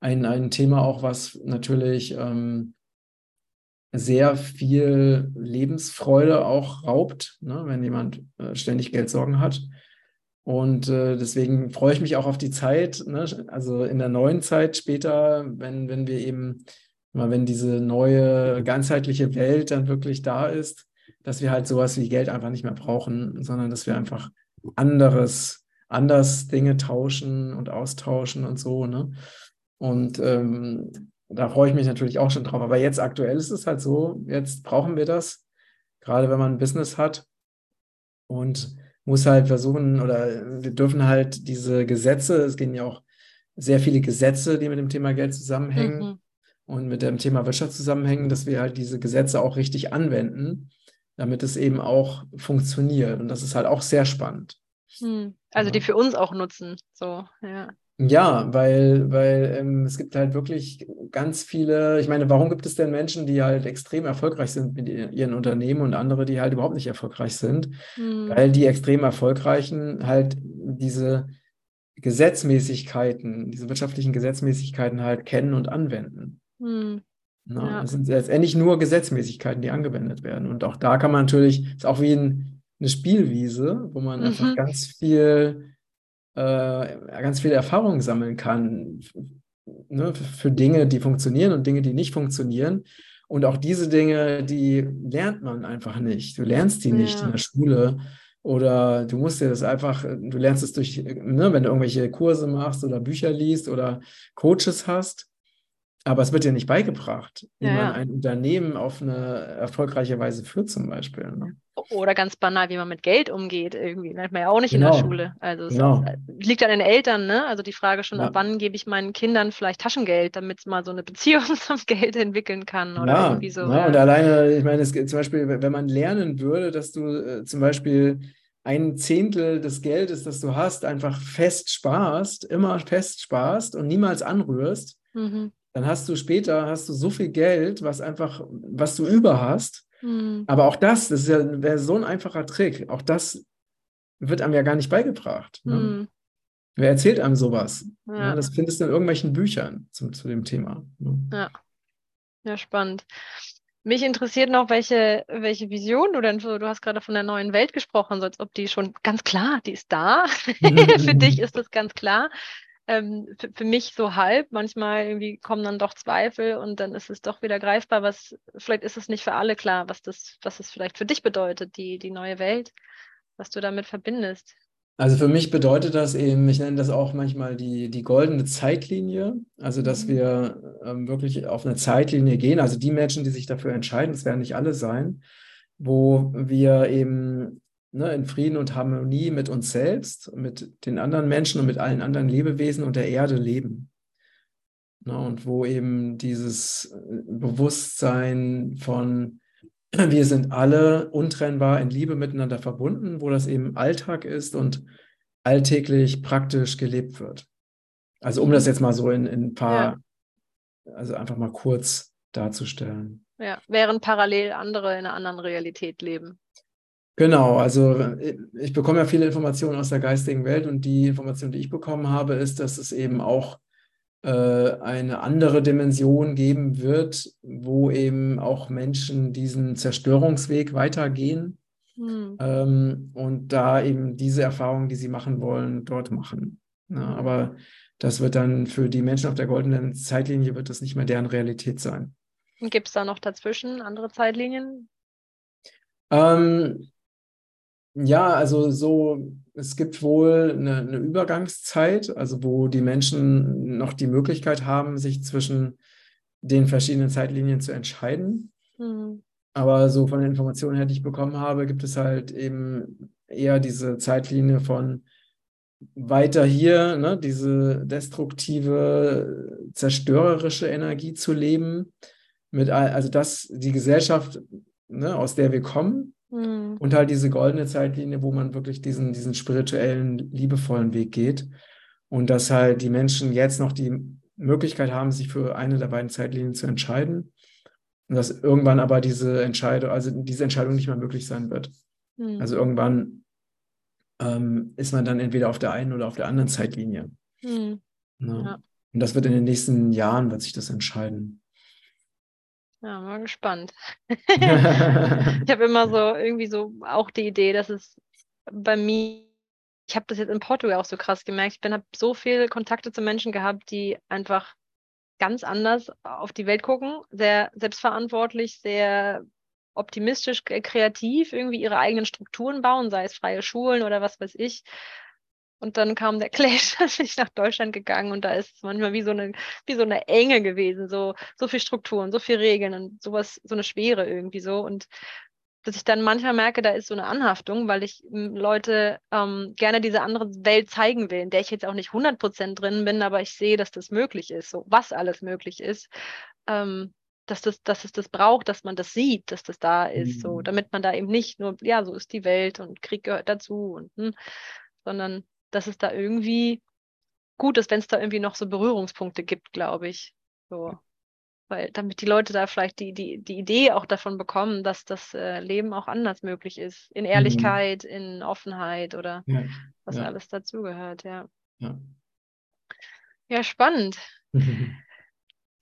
ein, ein Thema auch, was natürlich ähm, sehr viel Lebensfreude auch raubt, ne? wenn jemand äh, ständig Geldsorgen hat. Und äh, deswegen freue ich mich auch auf die Zeit, ne? also in der neuen Zeit später, wenn, wenn wir eben, mal wenn diese neue ganzheitliche Welt dann wirklich da ist, dass wir halt sowas wie Geld einfach nicht mehr brauchen, sondern dass wir einfach anderes, anders Dinge tauschen und austauschen und so. Ne? Und ähm, da freue ich mich natürlich auch schon drauf. Aber jetzt aktuell ist es halt so, jetzt brauchen wir das, gerade wenn man ein Business hat und muss halt versuchen oder wir dürfen halt diese Gesetze, es gehen ja auch sehr viele Gesetze, die mit dem Thema Geld zusammenhängen Mhm. und mit dem Thema Wirtschaft zusammenhängen, dass wir halt diese Gesetze auch richtig anwenden, damit es eben auch funktioniert. Und das ist halt auch sehr spannend. Hm. Also die für uns auch nutzen. So, ja. Ja, weil, weil ähm, es gibt halt wirklich ganz viele, ich meine, warum gibt es denn Menschen, die halt extrem erfolgreich sind mit ihren Unternehmen und andere, die halt überhaupt nicht erfolgreich sind? Hm. Weil die extrem erfolgreichen halt diese Gesetzmäßigkeiten, diese wirtschaftlichen Gesetzmäßigkeiten halt kennen und anwenden. Hm. Ne? Ja. Es sind letztendlich nur Gesetzmäßigkeiten, die angewendet werden. Und auch da kann man natürlich, ist auch wie ein, eine Spielwiese, wo man einfach Mhm. ganz viel, äh, ganz viel Erfahrung sammeln kann ne, für Dinge, die funktionieren und Dinge, die nicht funktionieren. Und auch diese Dinge, die lernt man einfach nicht. Du lernst die nicht Ja. in der Schule. Oder du musst dir das einfach, du lernst es durch, ne, wenn du irgendwelche Kurse machst oder Bücher liest oder Coaches hast. Aber es wird dir nicht beigebracht, wie Ja, man ein Unternehmen auf eine erfolgreiche Weise führt, zum Beispiel. Ne? Oder ganz banal, wie man mit Geld umgeht, irgendwie. Lernt man ja auch nicht in der Genau, Schule. Also es genau. ist, liegt an den Eltern, ne? Also die Frage schon, Ja. ab wann gebe ich meinen Kindern vielleicht Taschengeld, damit man so eine Beziehung zum Geld entwickeln kann oder Ja, irgendwie so. ja, und alleine, ich meine, es zum Beispiel, wenn man lernen würde, dass du äh, zum Beispiel ein Zehntel des Geldes, das du hast, einfach fest sparst, immer fest sparst und niemals anrührst, Mhm. Dann hast du später hast du so viel Geld, was einfach, was du über hast. Mhm. Aber auch das, das ist ja, wäre so ein einfacher Trick. Auch das wird einem ja gar nicht beigebracht. Ne? Mhm. Wer erzählt einem sowas? Ja. Ja, das findest du in irgendwelchen Büchern zum, zu dem Thema. Ne? Ja, spannend. Mich interessiert noch, welche, welche Vision du denn so, du hast gerade von der neuen Welt gesprochen, so als ob die schon ganz klar, die ist da. Für dich ist das ganz klar. Ähm, für, für mich so halb. Manchmal irgendwie kommen dann doch Zweifel und dann ist es doch wieder greifbar. Was, vielleicht ist es nicht für alle klar, was das, was es vielleicht für dich bedeutet, die, die neue Welt, was du damit verbindest. Also für mich bedeutet das eben, ich nenne das auch manchmal die, die goldene Zeitlinie, also dass Mhm. wir ähm, wirklich auf eine Zeitlinie gehen, also die Menschen, die sich dafür entscheiden, das werden nicht alle sein, wo wir eben ne, in Frieden und Harmonie mit uns selbst, mit den anderen Menschen und mit allen anderen Lebewesen und der Erde leben. Ne, und wo eben dieses äh, Bewusstsein von wir sind alle untrennbar in Liebe miteinander verbunden, wo das eben Alltag ist und alltäglich praktisch gelebt wird. Also um das jetzt mal so in, in ein paar, also einfach mal kurz darzustellen. Ja, während parallel andere in einer anderen Realität leben. Genau, also äh, ich bekomme ja viele Informationen aus der geistigen Welt und die Information, die ich bekommen habe, ist, dass es eben auch äh, eine andere Dimension geben wird, wo eben auch Menschen diesen Zerstörungsweg weitergehen Hm. ähm, und da eben diese Erfahrungen, die sie machen wollen, dort machen. Ja, aber das wird dann für die Menschen auf der goldenen Zeitlinie wird das nicht mehr deren Realität sein. Gibt es da noch dazwischen andere Zeitlinien? Ähm, ja, also so, es gibt wohl eine, eine Übergangszeit, also wo die Menschen noch die Möglichkeit haben, sich zwischen den verschiedenen Zeitlinien zu entscheiden. Hm. Aber so von den Informationen her, die ich bekommen habe, gibt es halt eben eher diese Zeitlinie von weiter hier, ne, diese destruktive, zerstörerische Energie zu leben, mit all, also das, die Gesellschaft, ne, aus der wir kommen, Hm. und halt diese goldene Zeitlinie, wo man wirklich diesen, diesen spirituellen, liebevollen Weg geht. Und dass halt die Menschen jetzt noch die Möglichkeit haben, sich für eine der beiden Zeitlinien zu entscheiden. Und dass irgendwann aber diese Entscheidung, also diese Entscheidung nicht mehr möglich sein wird. Hm. Also irgendwann ähm, ist man dann entweder auf der einen oder auf der anderen Zeitlinie. Hm. Ne? Ja. Und das wird in den nächsten Jahren, wird sich das entscheiden. Ja, mal gespannt. Ich habe immer so irgendwie so auch die Idee, dass es bei mir, ich habe das jetzt in Portugal auch so krass gemerkt, ich habe so viele Kontakte zu Menschen gehabt, die einfach ganz anders auf die Welt gucken, sehr selbstverantwortlich, sehr optimistisch, kreativ, irgendwie ihre eigenen Strukturen bauen, sei es freie Schulen oder was weiß ich. Und dann kam der Clash, dann bin ich nach Deutschland gegangen und da ist es manchmal wie so eine, wie so eine Enge gewesen, so, so viel Strukturen, so viel Regeln und sowas, so eine Schwere irgendwie so. Und dass ich dann manchmal merke, da ist so eine Anhaftung, weil ich m, Leute ähm, gerne diese andere Welt zeigen will, in der ich jetzt auch nicht 100% drin bin, aber ich sehe, dass das möglich ist, so was alles möglich ist. Ähm, dass, das, dass es das braucht, dass man das sieht, dass das da ist, so, Mhm. damit man da eben nicht nur, ja, so ist die Welt und Krieg gehört dazu und hm, sondern dass es da irgendwie gut ist, wenn es da irgendwie noch so Berührungspunkte gibt, glaube ich. So. Weil damit die Leute da vielleicht die, die, die Idee auch davon bekommen, dass das äh, Leben auch anders möglich ist. In Ehrlichkeit, in Offenheit oder Ja, was ja, alles dazugehört, ja. ja. Ja, spannend.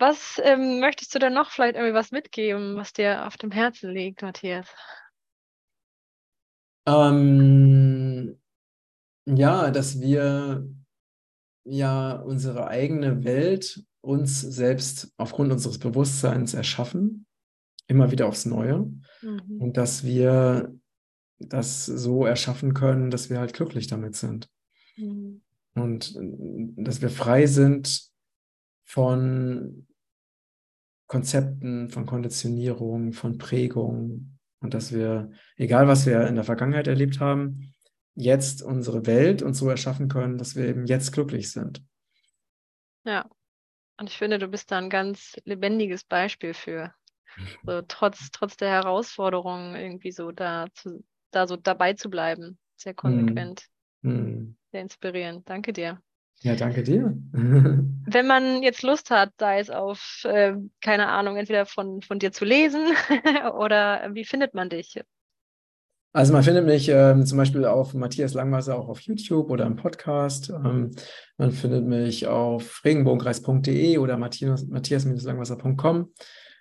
Was ähm, möchtest du denn noch vielleicht irgendwie was mitgeben, was dir auf dem Herzen liegt, Matthias? Ähm, ja, dass wir ja unsere eigene Welt uns selbst aufgrund unseres Bewusstseins erschaffen, immer wieder aufs Neue. Mhm. Und dass wir das so erschaffen können, dass wir halt glücklich damit sind. Mhm. Und äh, dass wir frei sind von Konzepten, von Konditionierung, von Prägung und dass wir, egal was wir in der Vergangenheit erlebt haben, jetzt unsere Welt uns so erschaffen können, dass wir eben jetzt glücklich sind. Ja, und ich finde, du bist da ein ganz lebendiges Beispiel für. So, trotz, trotz der Herausforderungen irgendwie so da, zu, da so dabei zu bleiben. Sehr konsequent. Mm. Sehr inspirierend. Danke dir. Ja, danke dir. Wenn man jetzt Lust hat, sei es auf, äh, keine Ahnung, entweder von, von dir zu lesen oder wie findet man dich? Also man findet mich ähm, zum Beispiel auf Matthias Langwasser auch auf YouTube oder im Podcast. Ähm, man findet mich auf regenbogenkreis.de oder matthias-langwasser.com.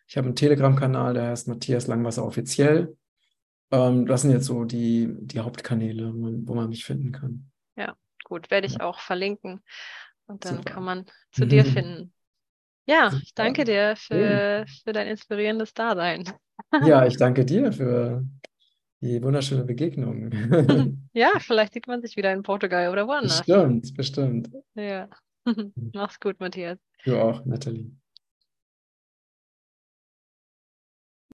Ich habe einen Telegram-Kanal, der heißt Matthias Langwasser offiziell. Ähm, das sind jetzt so die, die Hauptkanäle, wo man mich finden kann. Ja, gut, werde ich ja. auch verlinken. Und dann Super. kann man zu dir finden. Ja, Super. ich danke dir für, für dein inspirierendes Dasein. Ja, ich danke dir für die wunderschöne Begegnung. ja, vielleicht sieht man sich wieder in Portugal oder woanders. Bestimmt, bestimmt. Ja. Mach's gut, Matthias. Du auch, Nathalie.